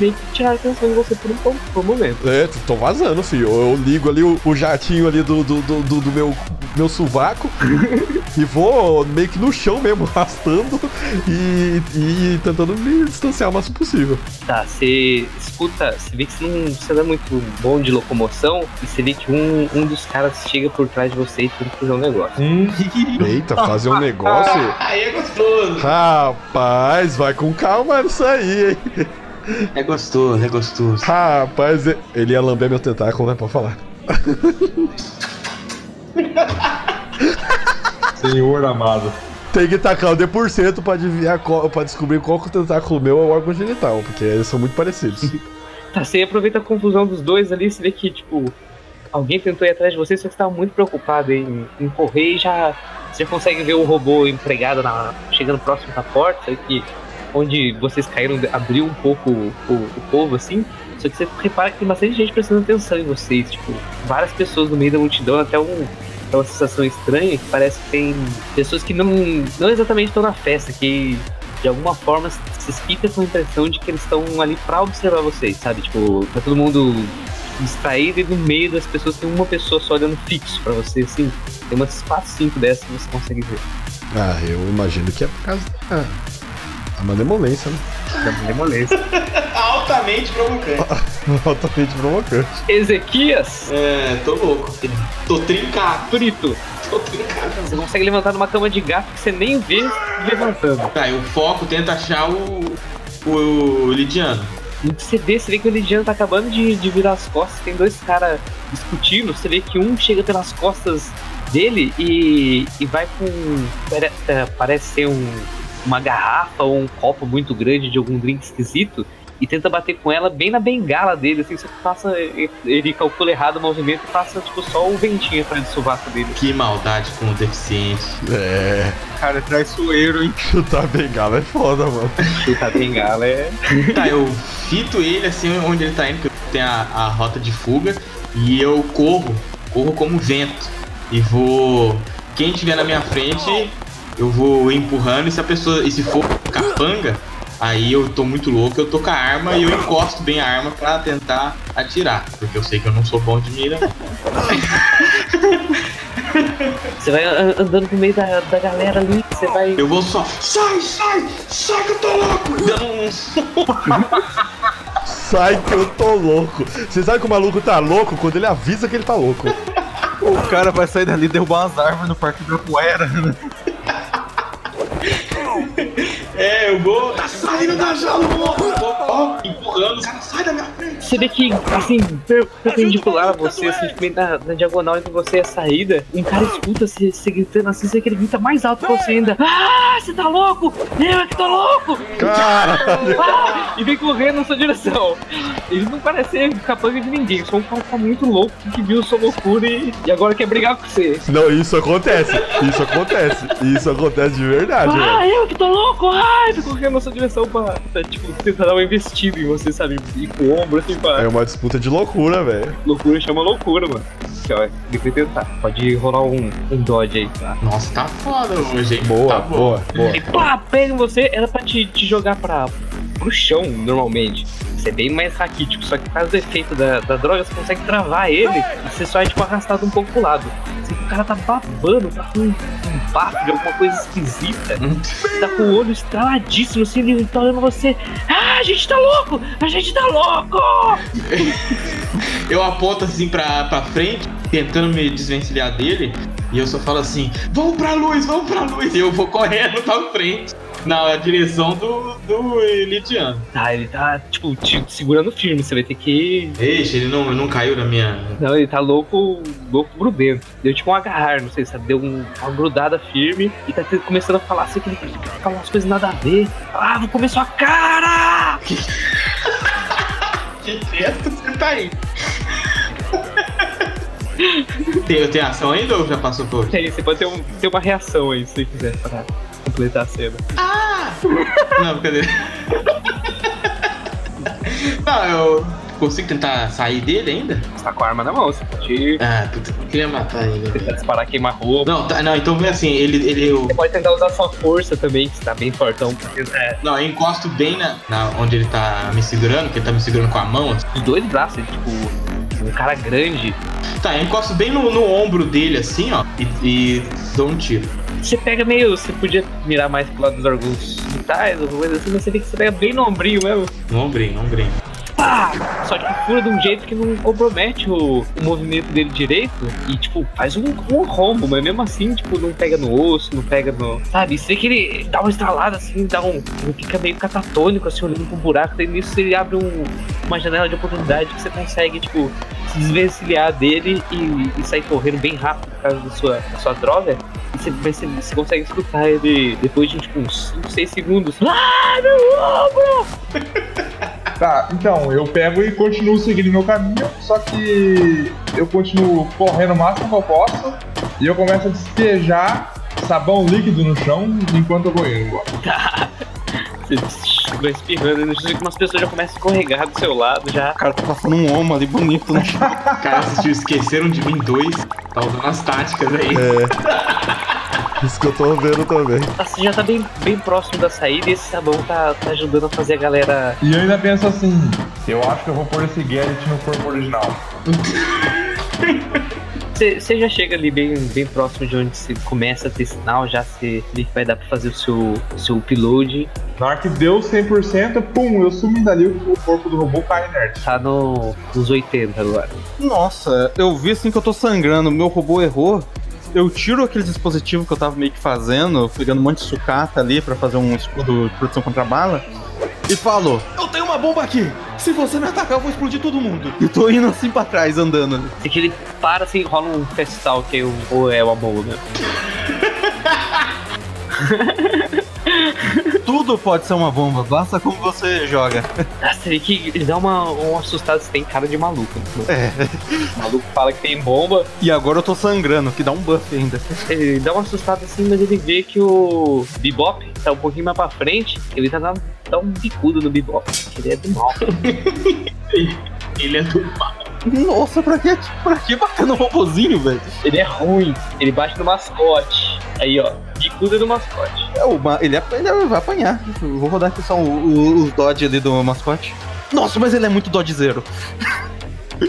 meio que tiraram atenção de você por um, por um momento. É, tô vazando, filho. Eu, eu ligo ali o, o jatinho ali do, do, do, do- do meu, meu sovaco e vou meio que no chão mesmo, arrastando e, e tentando me distanciar o máximo possível. Tá, você escuta, você vê que você não, você não é muito bom de locomoção e você vê que um, um dos caras chega por trás de você e tenta fazer um negócio. Eita, fazer um negócio. Aí é gostoso. Rapaz, vai com calma nisso aí, hein? É gostoso, é gostoso. Rapaz, ele ia lamber meu tentáculo, né? Pode falar. Senhor amado. Tem que tacar o D% pra adivinhar qual, pra descobrir qual que o tentáculo meu é o órgão genital, porque eles são muito parecidos. Tá, você aproveita a confusão dos dois ali, você vê que, tipo, alguém tentou ir atrás de você, só que você tava muito preocupado em, em correr e já. Você consegue ver o robô empregado na, chegando próximo da porta, sabe que onde vocês caíram abriu um pouco o, o povo assim. Só que você repara que tem bastante gente prestando atenção em vocês, tipo, várias pessoas no meio da multidão, até um, é uma sensação estranha que parece que tem pessoas que não, não exatamente estão na festa, que de alguma forma se fica com a impressão de que eles estão ali pra observar vocês, sabe? Tipo, tá todo mundo distraído e no meio das pessoas tem uma pessoa só olhando fixo pra você, assim. Tem umas 4, 5 dessas que você consegue ver. Ah, eu imagino que é por causa da, da malemolência, né? Demolência. Altamente provocante. Altamente provocante. Ezequias, É, tô louco. Tô trincado. frito. Tô trincado. Você consegue levantar numa cama de gato que você nem vê levantando. Tá, e o foco tenta achar o. o Lidiano. No que você vê, você vê que o Lidiano tá acabando de, de virar as costas, tem dois caras discutindo, você vê que um chega pelas costas dele e, e vai com. pare- é, Parece ser um, uma garrafa ou um copo muito grande de algum drink esquisito e tenta bater com ela bem na bengala dele, assim, você passa. Ele calcula errado o movimento e passa tipo só o ventinho atrás do sovaco dele. Que maldade com o deficiente. É. Cara, é traiçoeiro, hein? Chutar bengala é foda, mano. Chutar a bengala é. Tá, eu fito ele assim onde ele tá indo, que tem a, a rota de fuga, e eu corro, corro como vento. E vou. Quem tiver na minha frente, eu vou empurrando, e se a pessoa. E se for capanga, aí eu tô muito louco, eu tô com a arma e eu encosto bem a arma pra tentar atirar. Porque eu sei que eu não sou bom de mira. não. Você vai andando no meio da, da galera ali, você vai. Eu vou só. Sai, sai! Sai que eu tô louco! Dando um. Sai que eu tô louco. Você sabe que o maluco tá louco quando ele avisa que ele tá louco. O cara vai sair dali e derrubar umas árvores no Parque da Poeira. né? É, eu vou. Tá saindo da jaula, ó, empurrando, o cara sai da minha frente! Você vê que, assim, per- perpendicular a você, assim, meio na, na diagonal entre você e a saída, um cara escuta você, você gritando assim, você que ele grita mais alto que você ainda. Ah, você tá louco? Eu é que tô louco! Caralho. Ah! E vem correndo na sua direção. Ele não parece ser capanga de ninguém, só um cara tá muito louco que viu sua loucura e, e agora quer brigar com você. Não, isso acontece. Isso acontece. Isso acontece de verdade, Ah, velho. eu que tô louco! Ai, tô correndo na sua direção pra, pra, tipo, tentar dar uma investida em você, sabe? Ir com o ombro, assim, pra... É uma disputa de loucura, velho. Loucura chama loucura, mano. Aqui, ó, tentar. Pode rolar um, um dodge aí, tá? Nossa, tá foda hoje, hein? Boa, tá bom. boa, boa. E pá, pega em você, era pra te, te jogar pra, pro chão, normalmente. Você é bem mais raquítico, só que por causa do efeito da, da droga, você consegue travar ele e você só é, tipo, arrastado um pouco pro lado. Assim, o cara tá babando, tá com um, um bafo de alguma coisa esquisita. tá com o olho estraladíssimo, assim, ele tá olhando você. Ah, a gente tá louco! A gente tá louco! Eu aponto assim pra, pra frente, tentando me desvencilhar dele, e eu só falo assim: vamos pra luz, vamos pra luz! E eu vou correndo pra frente, na direção do, do Lidiano. Tá, ele tá, tipo, te segurando firme, você vai ter que Eixe, ele não, não caiu na minha. Não, ele tá louco, louco grudento. Deu tipo um agarrar, não sei, sabe? Deu um- uma grudada firme e tá começando a falar assim, que ele fala umas coisas nada a ver. Ah, vou comer sua cara! Que teto você tá aí? tem, tenho ação ainda ou já passou por? Aí, você pode ter, um- ter uma reação aí, se você quiser, pra completar a cena. Não, brincadeira. Não, eu consigo tentar sair dele ainda? Você tá com a arma na mão, você pode Ah, puta, eu queria matar ele. tentar disparar, queimar roupa. Não, tá, não, então vê assim, ele, ele eu, Você pode tentar usar sua força também, que você tá bem fortão. pra tentar- não, eu encosto bem na, na onde ele tá me segurando, que ele tá me segurando com a mão. assim. Os dois braços, tipo, um cara grande. Tá, eu encosto bem no, no ombro dele, assim, ó, e, e dou um tiro. Você pega meio. Você podia mirar mais pro lado dos órgãos vitais, alguma coisa assim, mas você vê que você pega bem no ombrinho mesmo. No ombrinho, no ombrinho. pá! Só que fura de um jeito que não compromete o, o movimento dele direito e, tipo, faz um, um rombo, mas mesmo assim, tipo, não pega no osso, não pega no. Sabe? Você vê que ele dá uma estralada assim, dá um. Ele fica meio catatônico, assim, olhando pro buraco, e nisso ele abre um- uma janela de oportunidade que você consegue, tipo, se desvencilhar dele e, e sair correndo bem rápido por causa da sua, da sua droga. Você, você, você consegue escutar ele depois de tipo, uns 5, 6 segundos. Ah, meu ombro! Tá, então, eu pego e continuo seguindo meu caminho, só que eu continuo correndo o máximo que eu posso e eu começo a despejar sabão líquido no chão enquanto eu vou indo. Você vai espirrando, e umas pessoas já começam a escorregar do seu lado, já. O cara tá passando um homo ali bonito no chão. Cara, assistiu Esqueceram de Mim 2, tá usando as táticas aí. É. Isso que eu tô vendo também. Você já tá bem, bem próximo da saída e esse sabão tá, tá ajudando a fazer a galera. E eu ainda penso assim, eu acho que eu vou pôr esse Garrett no corpo original. Você já chega ali bem, bem próximo de onde você começa a ter sinal, já que vai dar pra fazer o seu, o seu upload. Na hora que deu 100%, pum, eu sumi dali, o corpo do robô cai inerte. Tá no, nos 80 agora. Nossa, eu vi assim que eu tô sangrando, meu robô errou. Eu tiro aquele dispositivo que eu tava meio que fazendo, pegando um monte de sucata ali pra fazer um escudo de proteção contra bala. e falo: Eu tenho uma bomba aqui. Se você me atacar, eu vou explodir todo mundo. E tô indo assim pra trás, andando. E que ele para assim, rola um festal que é um- ou é uma boa, né? Tudo pode ser uma bomba, basta como você joga. Nossa, ele que ele dá uma, um assustado, você tem cara de maluco. né? É. O maluco fala que tem bomba, E agora eu tô sangrando, que dá um buff ainda. ele dá uma assustada assim, mas ele vê que o Bebop tá um pouquinho mais pra frente, ele tá dando dá um bicudo no Bebop, ele é do mal. Ele é do mal. Nossa, pra que, pra que bater no robôzinho, velho? Ele é ruim, ele bate no mascote. Aí, ó, bicuda no mascote. É, o ele, ap- ele vai apanhar. Eu vou rodar aqui só o- o- os dodge ali do mascote. Nossa, mas ele é muito dodge zero.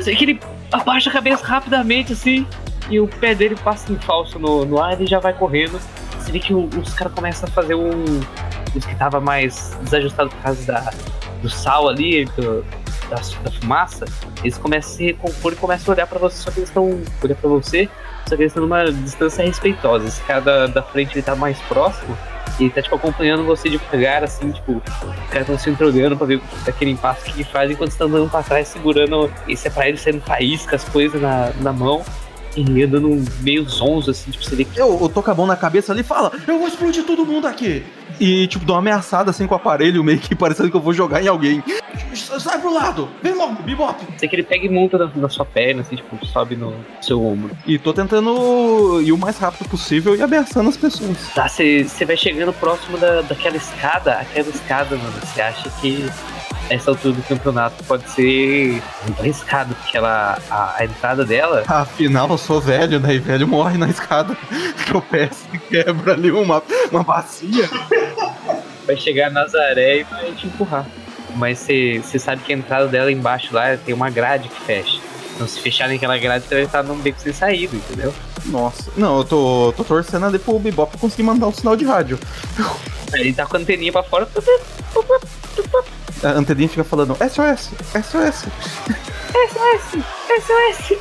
Sei que ele abaixa a cabeça rapidamente assim, e o pé dele passa em falso no, no ar e ele já vai correndo. Você vê que o- os caras começam a fazer um. Os que tava mais desajustado por causa da, do sal ali, do- da, da fumaça, eles começam a se recompor e começam a olhar pra você, só que eles estão olhando pra você, só que eles estão numa distância respeitosa. Esse cara da, da frente ele tá mais próximo. E ele tá, tipo, acompanhando você devagar, assim, tipo, os caras estão se entreolhando pra ver aquele impasse que ele faz enquanto estão andando pra trás, segurando. Esse ele saindo faísca, as coisas na, na mão. E andando meio zonzo, assim, tipo, você vê que. Eu, eu tô com a mão na cabeça ali e fala: Eu vou explodir todo mundo aqui. E, tipo, dou uma ameaçada assim com o aparelho, meio que parecendo que eu vou jogar em alguém. Sai pro lado, vem logo, bebop. Sei que ele pega e monta na, na sua perna, assim, tipo, sobe no seu ombro. E tô tentando ir o mais rápido possível e ameaçando as pessoas. Tá, você você vai chegando próximo da, daquela escada, aquela escada, mano. Você acha que essa altura do campeonato pode ser arriscado, porque ela, a, a entrada dela Afinal, eu sou velho, né? E velho morre na escada. Tropeça e quebra ali uma, uma bacia. vai chegar a Nazaré e vai te empurrar. Mas você sabe que a entrada dela embaixo lá tem uma grade que fecha. Então se fecharem aquela grade, você vai estar num beco sem saída, entendeu? Nossa. Não, eu tô, tô torcendo ali pro Bebop conseguir mandar um sinal de rádio. Ele tá com a anteninha pra fora. A anteninha fica falando SOS, SOS. SOS! SOS!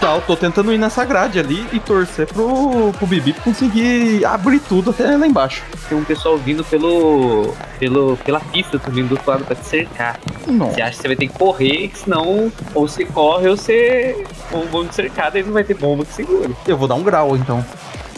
Tá, eu tô tentando ir nessa grade ali e torcer pro, pro Bibi conseguir abrir tudo até lá embaixo. Tem um pessoal vindo pelo, pelo, pela pista também do outro lado pra te cercar. Não. Você acha que você vai ter que correr, senão ou você corre ou você. ou vão te cercar, daí não vai ter bomba que segure. Eu vou dar um grau então.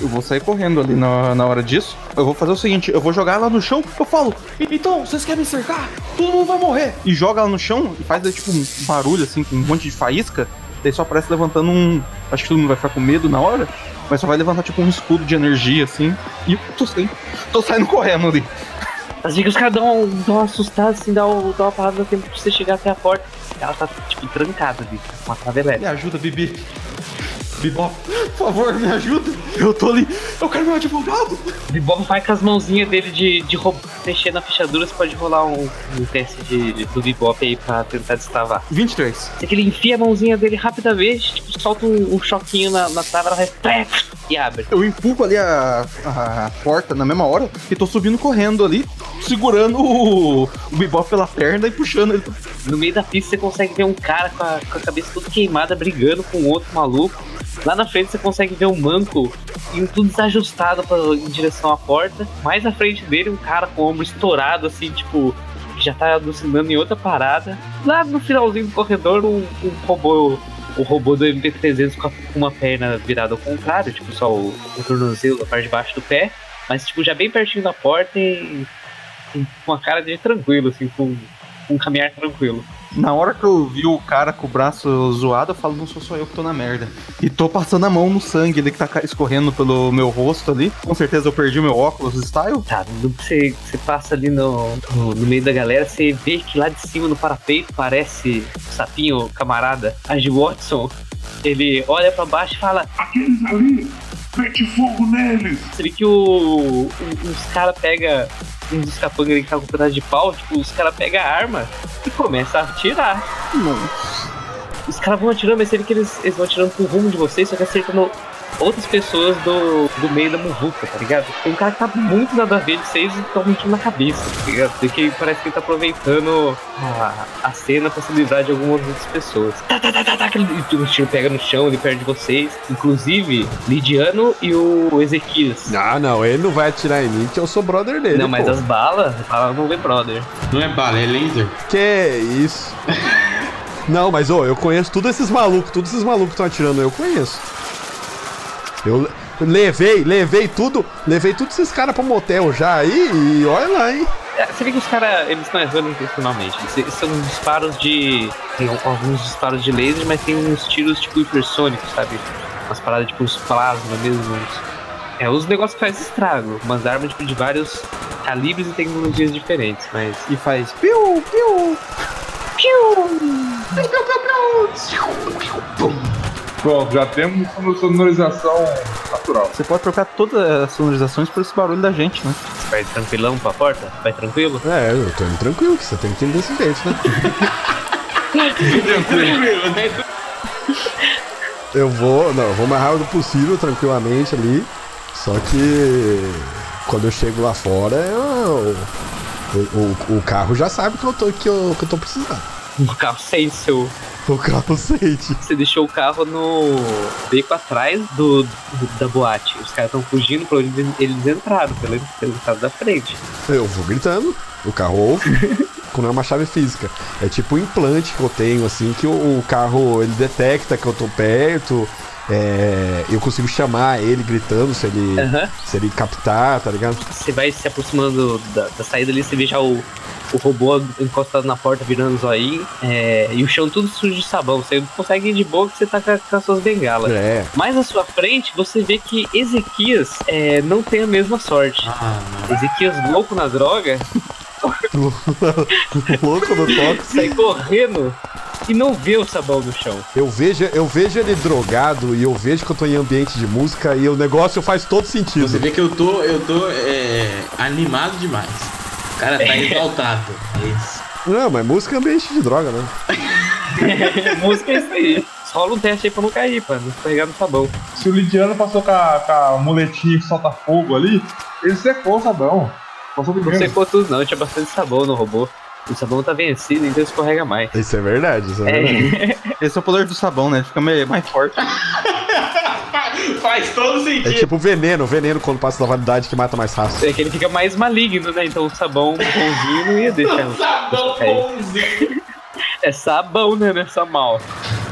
Eu vou sair correndo ali na, na hora disso. Eu vou fazer o seguinte: eu vou jogar ela no chão. Eu falo, "E- então, vocês querem me cercar? Todo mundo vai morrer. E joga ela no chão e faz tipo um barulho assim, com um monte de faísca. Daí só aparece levantando um. Acho que todo mundo vai ficar com medo na hora. Mas só vai levantar tipo um escudo de energia assim. E eu tô saindo, tô saindo correndo ali. Assim que os caras dão, dão uma assustada, assim, dá, dá uma parada no tempo pra você chegar até a porta. Ela tá, tipo, trancada ali, com uma trave Me ajuda, Bibi. Bibop, por favor, me ajuda. Eu tô ali. Eu quero meu advogado. O Bibop vai com as mãozinhas dele de, de roubo, mexer na fechadura, você pode rolar um, um teste de, do Bibop aí pra tentar destravar. 23. Você que ele enfia a mãozinha dele rapidamente, tipo, solta um, um choquinho na, na trava, ela vai e abre. Eu empurro ali a, a porta na mesma hora e tô subindo correndo ali, segurando o, o Bebop pela perna e puxando ele. No meio da pista você consegue ver um cara com a, com a cabeça toda queimada brigando com outro maluco. Lá na frente você consegue ver um manco indo tudo desajustado pra, em direção à porta. Mais à frente dele, um cara com o ombro estourado, assim, tipo, já tá alucinando em outra parada. Lá no finalzinho do corredor, um, um robô. O robô do MP300 com uma perna virada ao contrário, tipo, só o, o tornozelo, a parte de baixo do pé. Mas, tipo, já bem pertinho da porta e com uma cara de tranquilo, assim, com, um caminhar tranquilo. Na hora que eu vi o cara com o braço zoado, eu falo, não sou só eu que tô na merda. E tô passando a mão no sangue ali que tá escorrendo pelo meu rosto ali. Com certeza eu perdi o meu óculos style. Tá, no que você, você passa ali no, no, no meio da galera, você vê que lá de cima no parapeito parece o sapinho camarada, Age Watson. Ele olha pra baixo e fala: Aqueles ali, mete fogo neles. Você vê que o, um- uns caras pegam uns dos capangas que tá com um pedaço de pau, tipo, os caras pegam a arma e começam a atirar. Os caras vão atirando, mas você vê que eles, eles vão atirando pro rumo de vocês, só que acertando outras pessoas do, do meio da muvuca, tá ligado? Tem um cara que tá muito nada a ver de vocês e tá mentindo na cabeça, tá ligado? Porque parece que ele tá aproveitando a, a cena pra se livrar de algumas outras pessoas. Tá, tá, tá, tá, tá, aquele o tiro pega no chão, ele perde vocês. Inclusive, Lidiano e o Ezequias. Ah, não, ele não vai atirar em mim, que eu sou brother dele. Não, mas pô. as balas, as balas não vê brother. Não é bala, é laser. Que isso? Não, mas ô, eu conheço todos esses malucos, todos esses malucos que estão atirando, eu conheço. Eu le- levei, levei tudo, levei todos esses caras pro motel já aí e olha lá, hein? É, Você vê que os caras, eles estão errando intencionalmente. Eles são disparos de. Tem alguns disparos de laser, mas tem uns tiros tipo hipersônicos, sabe? Umas paradas tipo uns plasma mesmo. uns- É, os negócios que faz estrago. Umas armas tipo, de vários calibres e tecnologias diferentes, mas. E faz piu, piu. Pronto, já temos sonorização natural. Você pode trocar todas as sonorizações por esse barulho da gente, né? Vai tranquilão pra porta? Vai tranquilo? É, eu tô indo tranquilo, que você tem que ir desse jeito, né? Tranquilo, né? Eu vou, não, eu vou o mais rápido possível, tranquilamente ali. Só que quando eu chego lá fora, eu- o, o, o carro já sabe que eu tô, que eu, que eu tô precisando. O carro sente seu. O carro sente. Você deixou o carro no beco atrás do, do- da boate. Os caras estão fugindo pra onde eles- entraram, pelo, pelo lado da frente. Eu vou gritando, o carro ouve, quando é uma chave física. É tipo um implante que eu tenho, assim, que o, o carro ele detecta que eu tô perto. É, eu consigo chamar ele gritando se ele, Aham. se ele captar, tá ligado? Você vai se aproximando da, da saída ali, você vê já o, o robô encostado na porta virando zoinho. É, e o chão tudo sujo de sabão. Você consegue ir de boa que você tá com, com as suas bengalas. É. Mais à sua frente, você vê que Ezequias é, não tem a mesma sorte. Ah. Ezequias louco na droga, Louco no toque. sai correndo e não vê o sabão no chão. Eu vejo, eu vejo ele drogado e eu vejo que eu tô em ambiente de música e o negócio faz todo sentido. Você vê que eu tô, eu tô é, animado demais. O cara tá exaltado. É isso. Não, mas música é ambiente de droga, né? Música é isso aí. Rola um teste aí pra não cair, pra não escorregar no sabão. Se o Lidiano passou com a, com a muletinha que solta fogo ali, ele secou o sabão. Passou Não primeiro. secou tudo não, tinha bastante sabão no robô. O sabão tá vencido, então escorrega mais. Isso é verdade, isso é, verdade. É, Esse é o poder do sabão, né? Ele fica meio, mais forte. Faz todo É sentido. tipo veneno, veneno quando passa da validade que mata mais rápido. é que ele fica mais maligno, né? Então o sabão bonzinho não ia deixar. o- Sabão É. bonzinho. É sabão, né? Não é mal.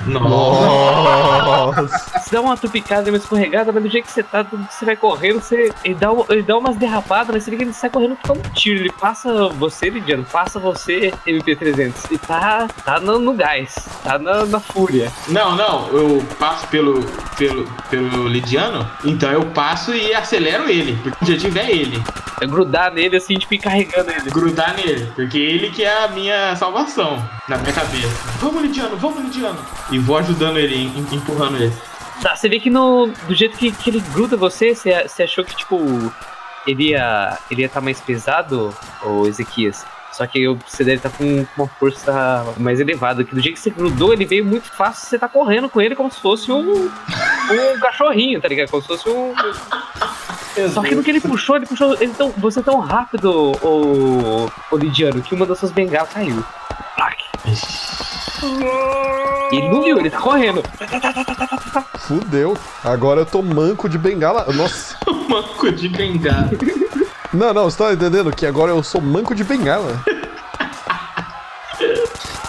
Nossa! Você dá uma tupicada e uma escorregada, mas do jeito que você tá, tudo que você vai correndo, você. Ele dá, ele dá umas derrapadas, mas você vê que ele sai correndo com um tiro. Ele passa você, Lidiano, passa você, MP300. E tá, tá no, no gás, tá na, na fúria. Não, não, eu passo pelo, pelo, pelo Lidiano, então eu passo e acelero ele, porque o objetivo é ele, É grudar nele assim, tipo, carregando ele. grudar nele, porque ele que é a minha salvação na minha cabeça. Vamos, Lidiano, vamos, Lidiano. E vou ajudando ele, em- empurrando ele. Tá, você vê que no, do jeito que, que ele gruda você, você, você achou que, tipo, ele ia ele ia estar mais pesado, o Ezequias. Só que você deve estar com uma força mais elevada. Que do jeito que você grudou, ele veio muito fácil. Você tá correndo com ele como se fosse um, um cachorrinho, tá ligado? Como se fosse um. Só que no que ele puxou, ele puxou. Ele tão, você é tão rápido, o, o Lidiano, que uma das suas bengalas caiu. E ele não viu, ele tá correndo. Fudeu. Agora eu tô manco de bengala. Nossa. Manco de bengala. Não, não, você tá entendendo que agora eu sou manco de bengala.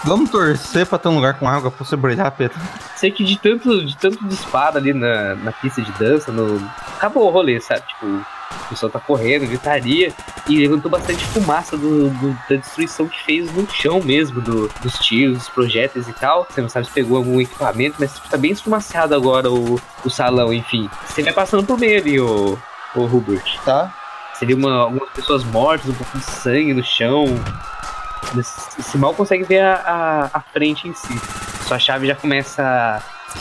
Vamos torcer pra ter um lugar com água pra você brilhar, Pedro. Sei que de tanto, de tanto disparo ali na, na pista de dança, no... acabou o rolê, sabe? Tipo, o pessoal tá correndo, gritaria, e levantou bastante fumaça do, do- da destruição que fez no chão mesmo, do- dos tiros, dos projéteis e tal. Você não sabe se pegou algum equipamento, mas tá bem esfumaçado agora o, o salão, enfim. Você vai passando por meio ali, o, o Hubert. Tá? Você viu uma- algumas pessoas mortas, um pouco de sangue no chão. Você mal consegue ver a, a, a frente em si. Sua chave já começa a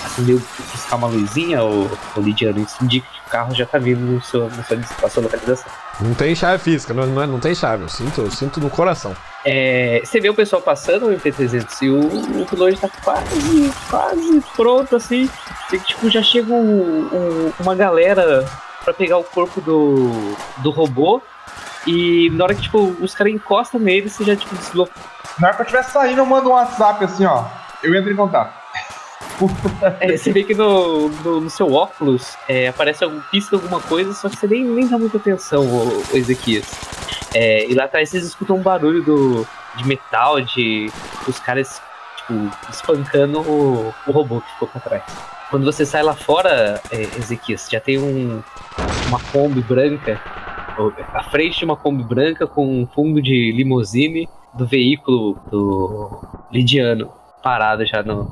acender, piscar uma luzinha, ou, ou Lidiano. Isso indica que o carro já tá vindo no seu, na, sua, na sua localização. Não tem chave física, não, não, é- não tem chave. Eu sinto, eu sinto no coração. É, você vê o pessoal passando o MP300 e o, o piloto tá quase, quase pronto, assim. E, tipo, já chega um- um- uma galera pra pegar o corpo do, do robô. E na hora que, tipo, os caras encostam nele, você já, tipo, desloca. Na hora que eu estiver saindo, eu mando um WhatsApp assim, ó. Eu entro em contato. É, você vê que no, no, no seu óculos é, aparece algum, pisca alguma coisa, só que você nem, nem dá muita atenção, ô, ô Ezequias. É, e lá atrás vocês escutam um barulho do, de metal, de os caras, tipo, espancando o, o robô que ficou pra trás. Quando você sai lá fora, é, Ezequias, já tem um, uma Kombi branca, à frente de uma Kombi branca com um fundo de limusine do veículo do Lidiano, parado já no,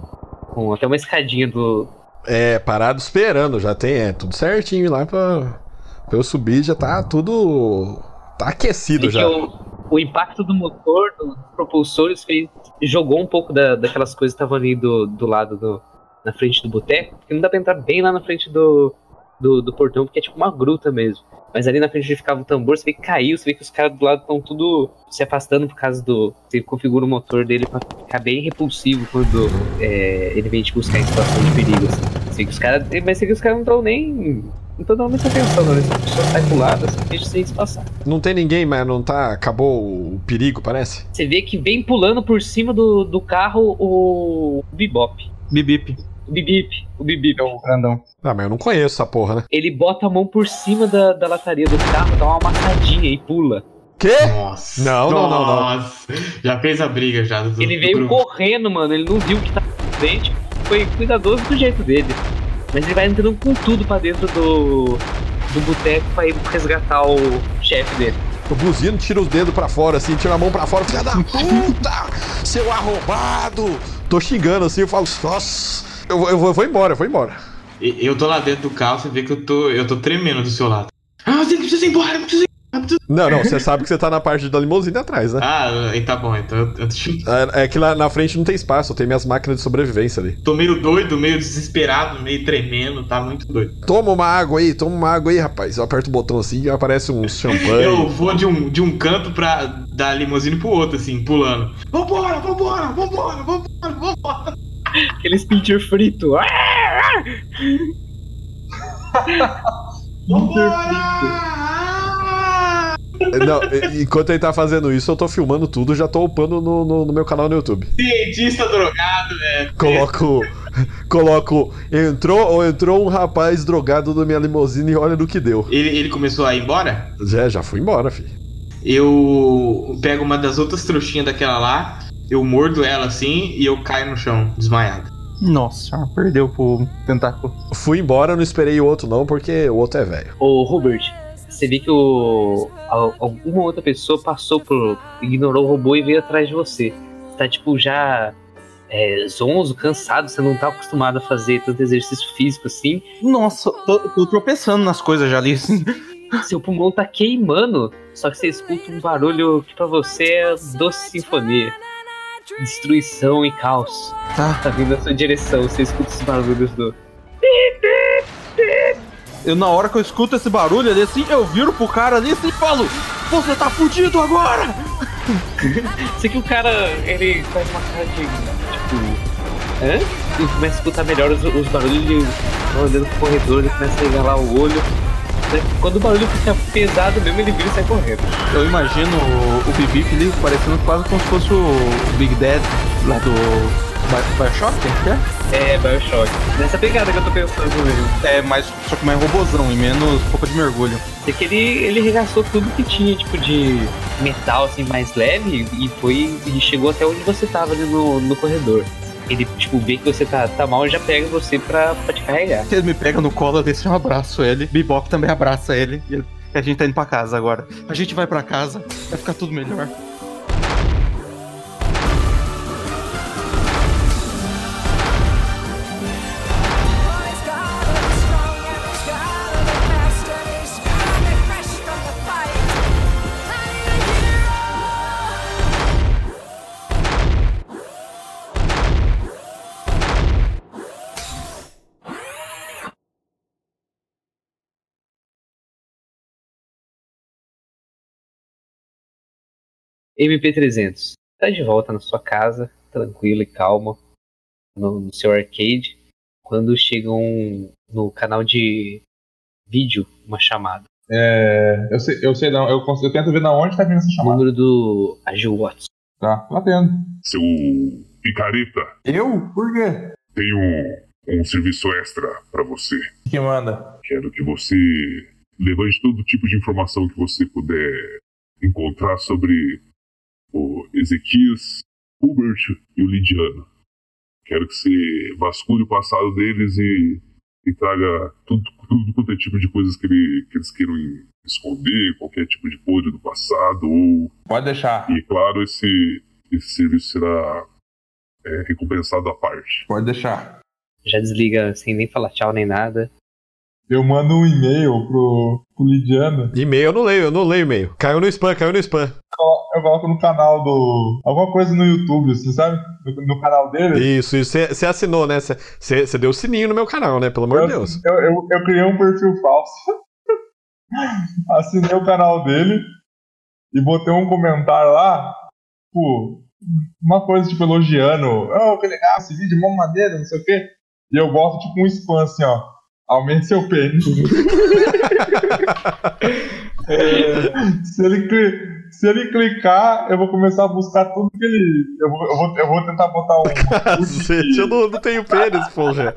com até uma escadinha do. É, parado esperando, já tem, é tudo certinho lá pra, pra eu subir, já tá tudo. tá aquecido que já. o, o impacto do motor, dos propulsores, fez, jogou um pouco da, daquelas coisas que estavam ali do, do lado do. na frente do boteco, porque não dá pra entrar bem lá na frente do, do, do portão, porque é tipo uma gruta mesmo. Mas ali na frente onde ficava o tambor, você vê que caiu, você vê que os caras do lado estão tudo se afastando por causa do. Você configura o motor dele pra ficar bem repulsivo quando é, ele vem te buscar em situação de perigo. Assim. Você vê que os caras. Mas você vê que os caras não estão nem. Não estão dando muita atenção, não. Eles só sai pro lado, assim, deixa vocês passar. Não tem ninguém, mas não tá. Acabou o perigo, parece? Você vê que vem pulando por cima do, do carro o Bebop. Bibip. O Bibip. O Bibip. É o grandão. Ah, mas eu não conheço essa porra, né? Ele bota a mão por cima da, da lataria do carro, dá uma amassadinha e pula. Quê? Nossa. Não, não, não, não. Nossa. Já fez a briga já. Do, Ele do veio grupo. correndo, mano. Ele não viu o que tá na frente. Foi cuidadoso do jeito dele. Mas ele vai entrando com tudo pra dentro do, do boteco pra ir resgatar o chefe dele. O buzino tira os dedos pra fora, assim, tira a mão pra fora, filha da puta! Seu arrombado! Tô xingando assim, eu falo, nossa, eu, vou- eu, vou, eu vou embora, eu vou embora. Eu tô lá dentro do carro, você vê que eu tô, eu tô tremendo do seu lado. Ah, você precisa ir embora, eu preciso ir embora. preciso- Não, não, você sabe que você tá na parte da limusine atrás, né? Ah, tá bom, então eu, eu É, é que lá na frente não tem espaço, tem minhas máquinas de sobrevivência ali. tô meio doido, meio desesperado, meio tremendo, tá muito doido. Toma uma água aí, toma uma água aí, rapaz. Eu aperto o botão assim e aparece um champanhe. Eu vou de um, de um canto pra, da limusine pro outro, assim, pulando. Vambora, vambora, vambora, vambora, vambora. Aquele pincher frito. Ah! Vambora! Não, e- enquanto ele tá fazendo isso, eu tô filmando tudo, já tô upando no, no, no meu canal no YouTube. Cientista drogado, velho. Coloco. Coloco. Entrou ou entrou um rapaz drogado na minha limusine e olha no que deu. Ele, ele começou a ir embora? Já, já fui embora, filho. Eu pego uma das outras trouxinhas daquela lá, eu mordo ela assim e eu caio no chão, desmaiado. Nossa, perdeu pro tentáculo. Fui embora, não esperei o outro não, porque o outro é velho. Ô, Robert, você vê que o, al- alguma outra pessoa passou por. ignorou o robô e veio atrás de você. Tá, tipo, já. É, zonzo, cansado, você não tá acostumado a fazer tanto exercício físico assim. Nossa, tô, tô tropeçando nas coisas já ali. Seu pulmão tá queimando, só que você escuta um barulho que pra você é doce sinfonia. Destruição e caos. Tá. Tá vindo na sua direção, você escuta os barulhos do. Eu, na hora que eu escuto esse barulho ali, assim, eu viro pro cara ali assim e falo: Você tá fudido agora! Sei que o cara, ele faz uma cara de. tipo. Hã? E começa a escutar melhor os, os barulhos, ele vai olhando pro corredor, ele começa a regalar o olho. Né? Quando o barulho fica pesado mesmo, ele vira e sai correndo. Eu imagino o, o Bibip ali parecendo quase como se fosse o Big Dad lá do Bi- Bioshock, é? É, Bioshock. Nessa pegada que eu tô pensando mesmo. É, mais, só que mais robozão e menos pouco de mergulho. Sei que ele, ele regaçou tudo que tinha, tipo, de metal, assim, mais leve e foi. e chegou até onde você tava ali no, no corredor. Ele, tipo, vê que você tá, tá mal e já pega você pra, pra te carregar. Ele me pega no colo, eu deixo um abraço ele. Bebop também abraça ele. E a gente tá indo pra casa agora. A gente vai pra casa, vai ficar tudo melhor. MP300, tá de volta na sua casa, tranquilo e calmo, no, no seu arcade, quando chegam no canal de vídeo uma chamada. É, eu sei, eu sei não, eu, eu tento ver na onde tá vindo essa chamada. Número do Agil Watts. Tá, tá tendo. Seu picareta, Eu? Por quê? tem um, um serviço extra pra você. Que manda? Quero que você levante todo tipo de informação que você puder encontrar sobre o Ezequias, Hubert e o Lidiano. Quero que você vasculhe o passado deles e, e traga tudo, tudo quanto é tipo de coisas que, ele- que eles queiram esconder, qualquer tipo de podre do passado, ou, Pode deixar. e claro, esse, esse serviço será é, recompensado à parte. Pode deixar. Já desliga sem nem falar tchau nem nada. Eu mando um e-mail pro, pro Lidiano. E-mail eu não leio, eu não leio e-mail. Caiu no spam, caiu no spam. Coloco no canal do. Alguma coisa no YouTube, assim, sabe? No, no canal dele. Isso, isso. Você assinou, né? Você deu o sininho no meu canal, né? Pelo amor de Deus. Eu, eu, eu criei um perfil falso. Assinei o canal dele e botei um comentário lá. Tipo, uma coisa tipo elogiando. Oh, que legal esse vídeo, mó maneiro, não sei o quê. E eu boto tipo um spam assim, ó. Aumente seu pênis. É, se, ele, se ele clicar, eu vou começar a buscar tudo que ele. Eu vou, eu vou, eu vou tentar botar um. Cacete, eu não, não tenho pênis, porra.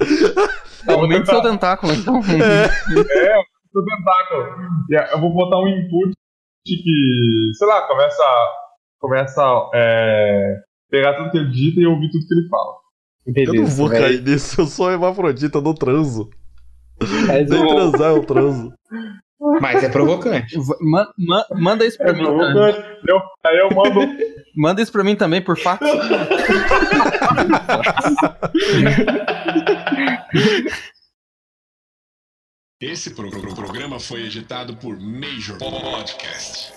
Aumente seu tentáculo, então. É, o tentáculo. E aí Eu vou botar um input que, sei lá, começa. Começa a é, pegar tudo que ele digita e ouvir tudo que ele fala. Eu não vou velho. cair nisso, eu sou hermafrodita, eu não transo. Faz Nem transar eu transo. Mas é provocante. Ma- ma- manda isso pra É mim. provocante. Eu- aí eu mando. Manda isso pra mim também, por fax. Esse pro- pro- programa foi editado por Major Podcast.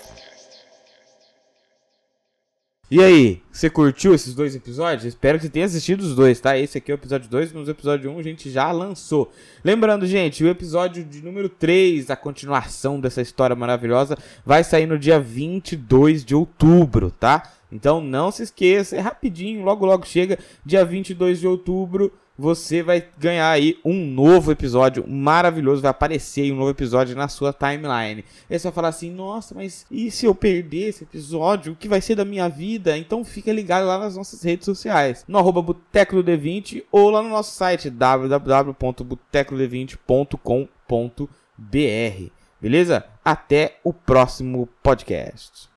E aí, você curtiu esses dois episódios? Espero que você tenha assistido os dois, tá? Esse aqui é o episódio 2, mas o episódio 1 um a gente já lançou. Lembrando, gente, o episódio de número 3, a continuação dessa história maravilhosa, vai sair no dia 22 de outubro, tá? Então não se esqueça, é rapidinho, logo logo chega, dia 22 de outubro, você vai ganhar aí um novo episódio maravilhoso, vai aparecer aí um novo episódio na sua timeline. Aí você vai falar assim, nossa, mas e se eu perder esse episódio? O que vai ser da minha vida? Então fica ligado lá nas nossas redes sociais, no arroba Boteco do D20 ou lá no nosso site www.botecod20.com.br. Beleza? Até o próximo podcast.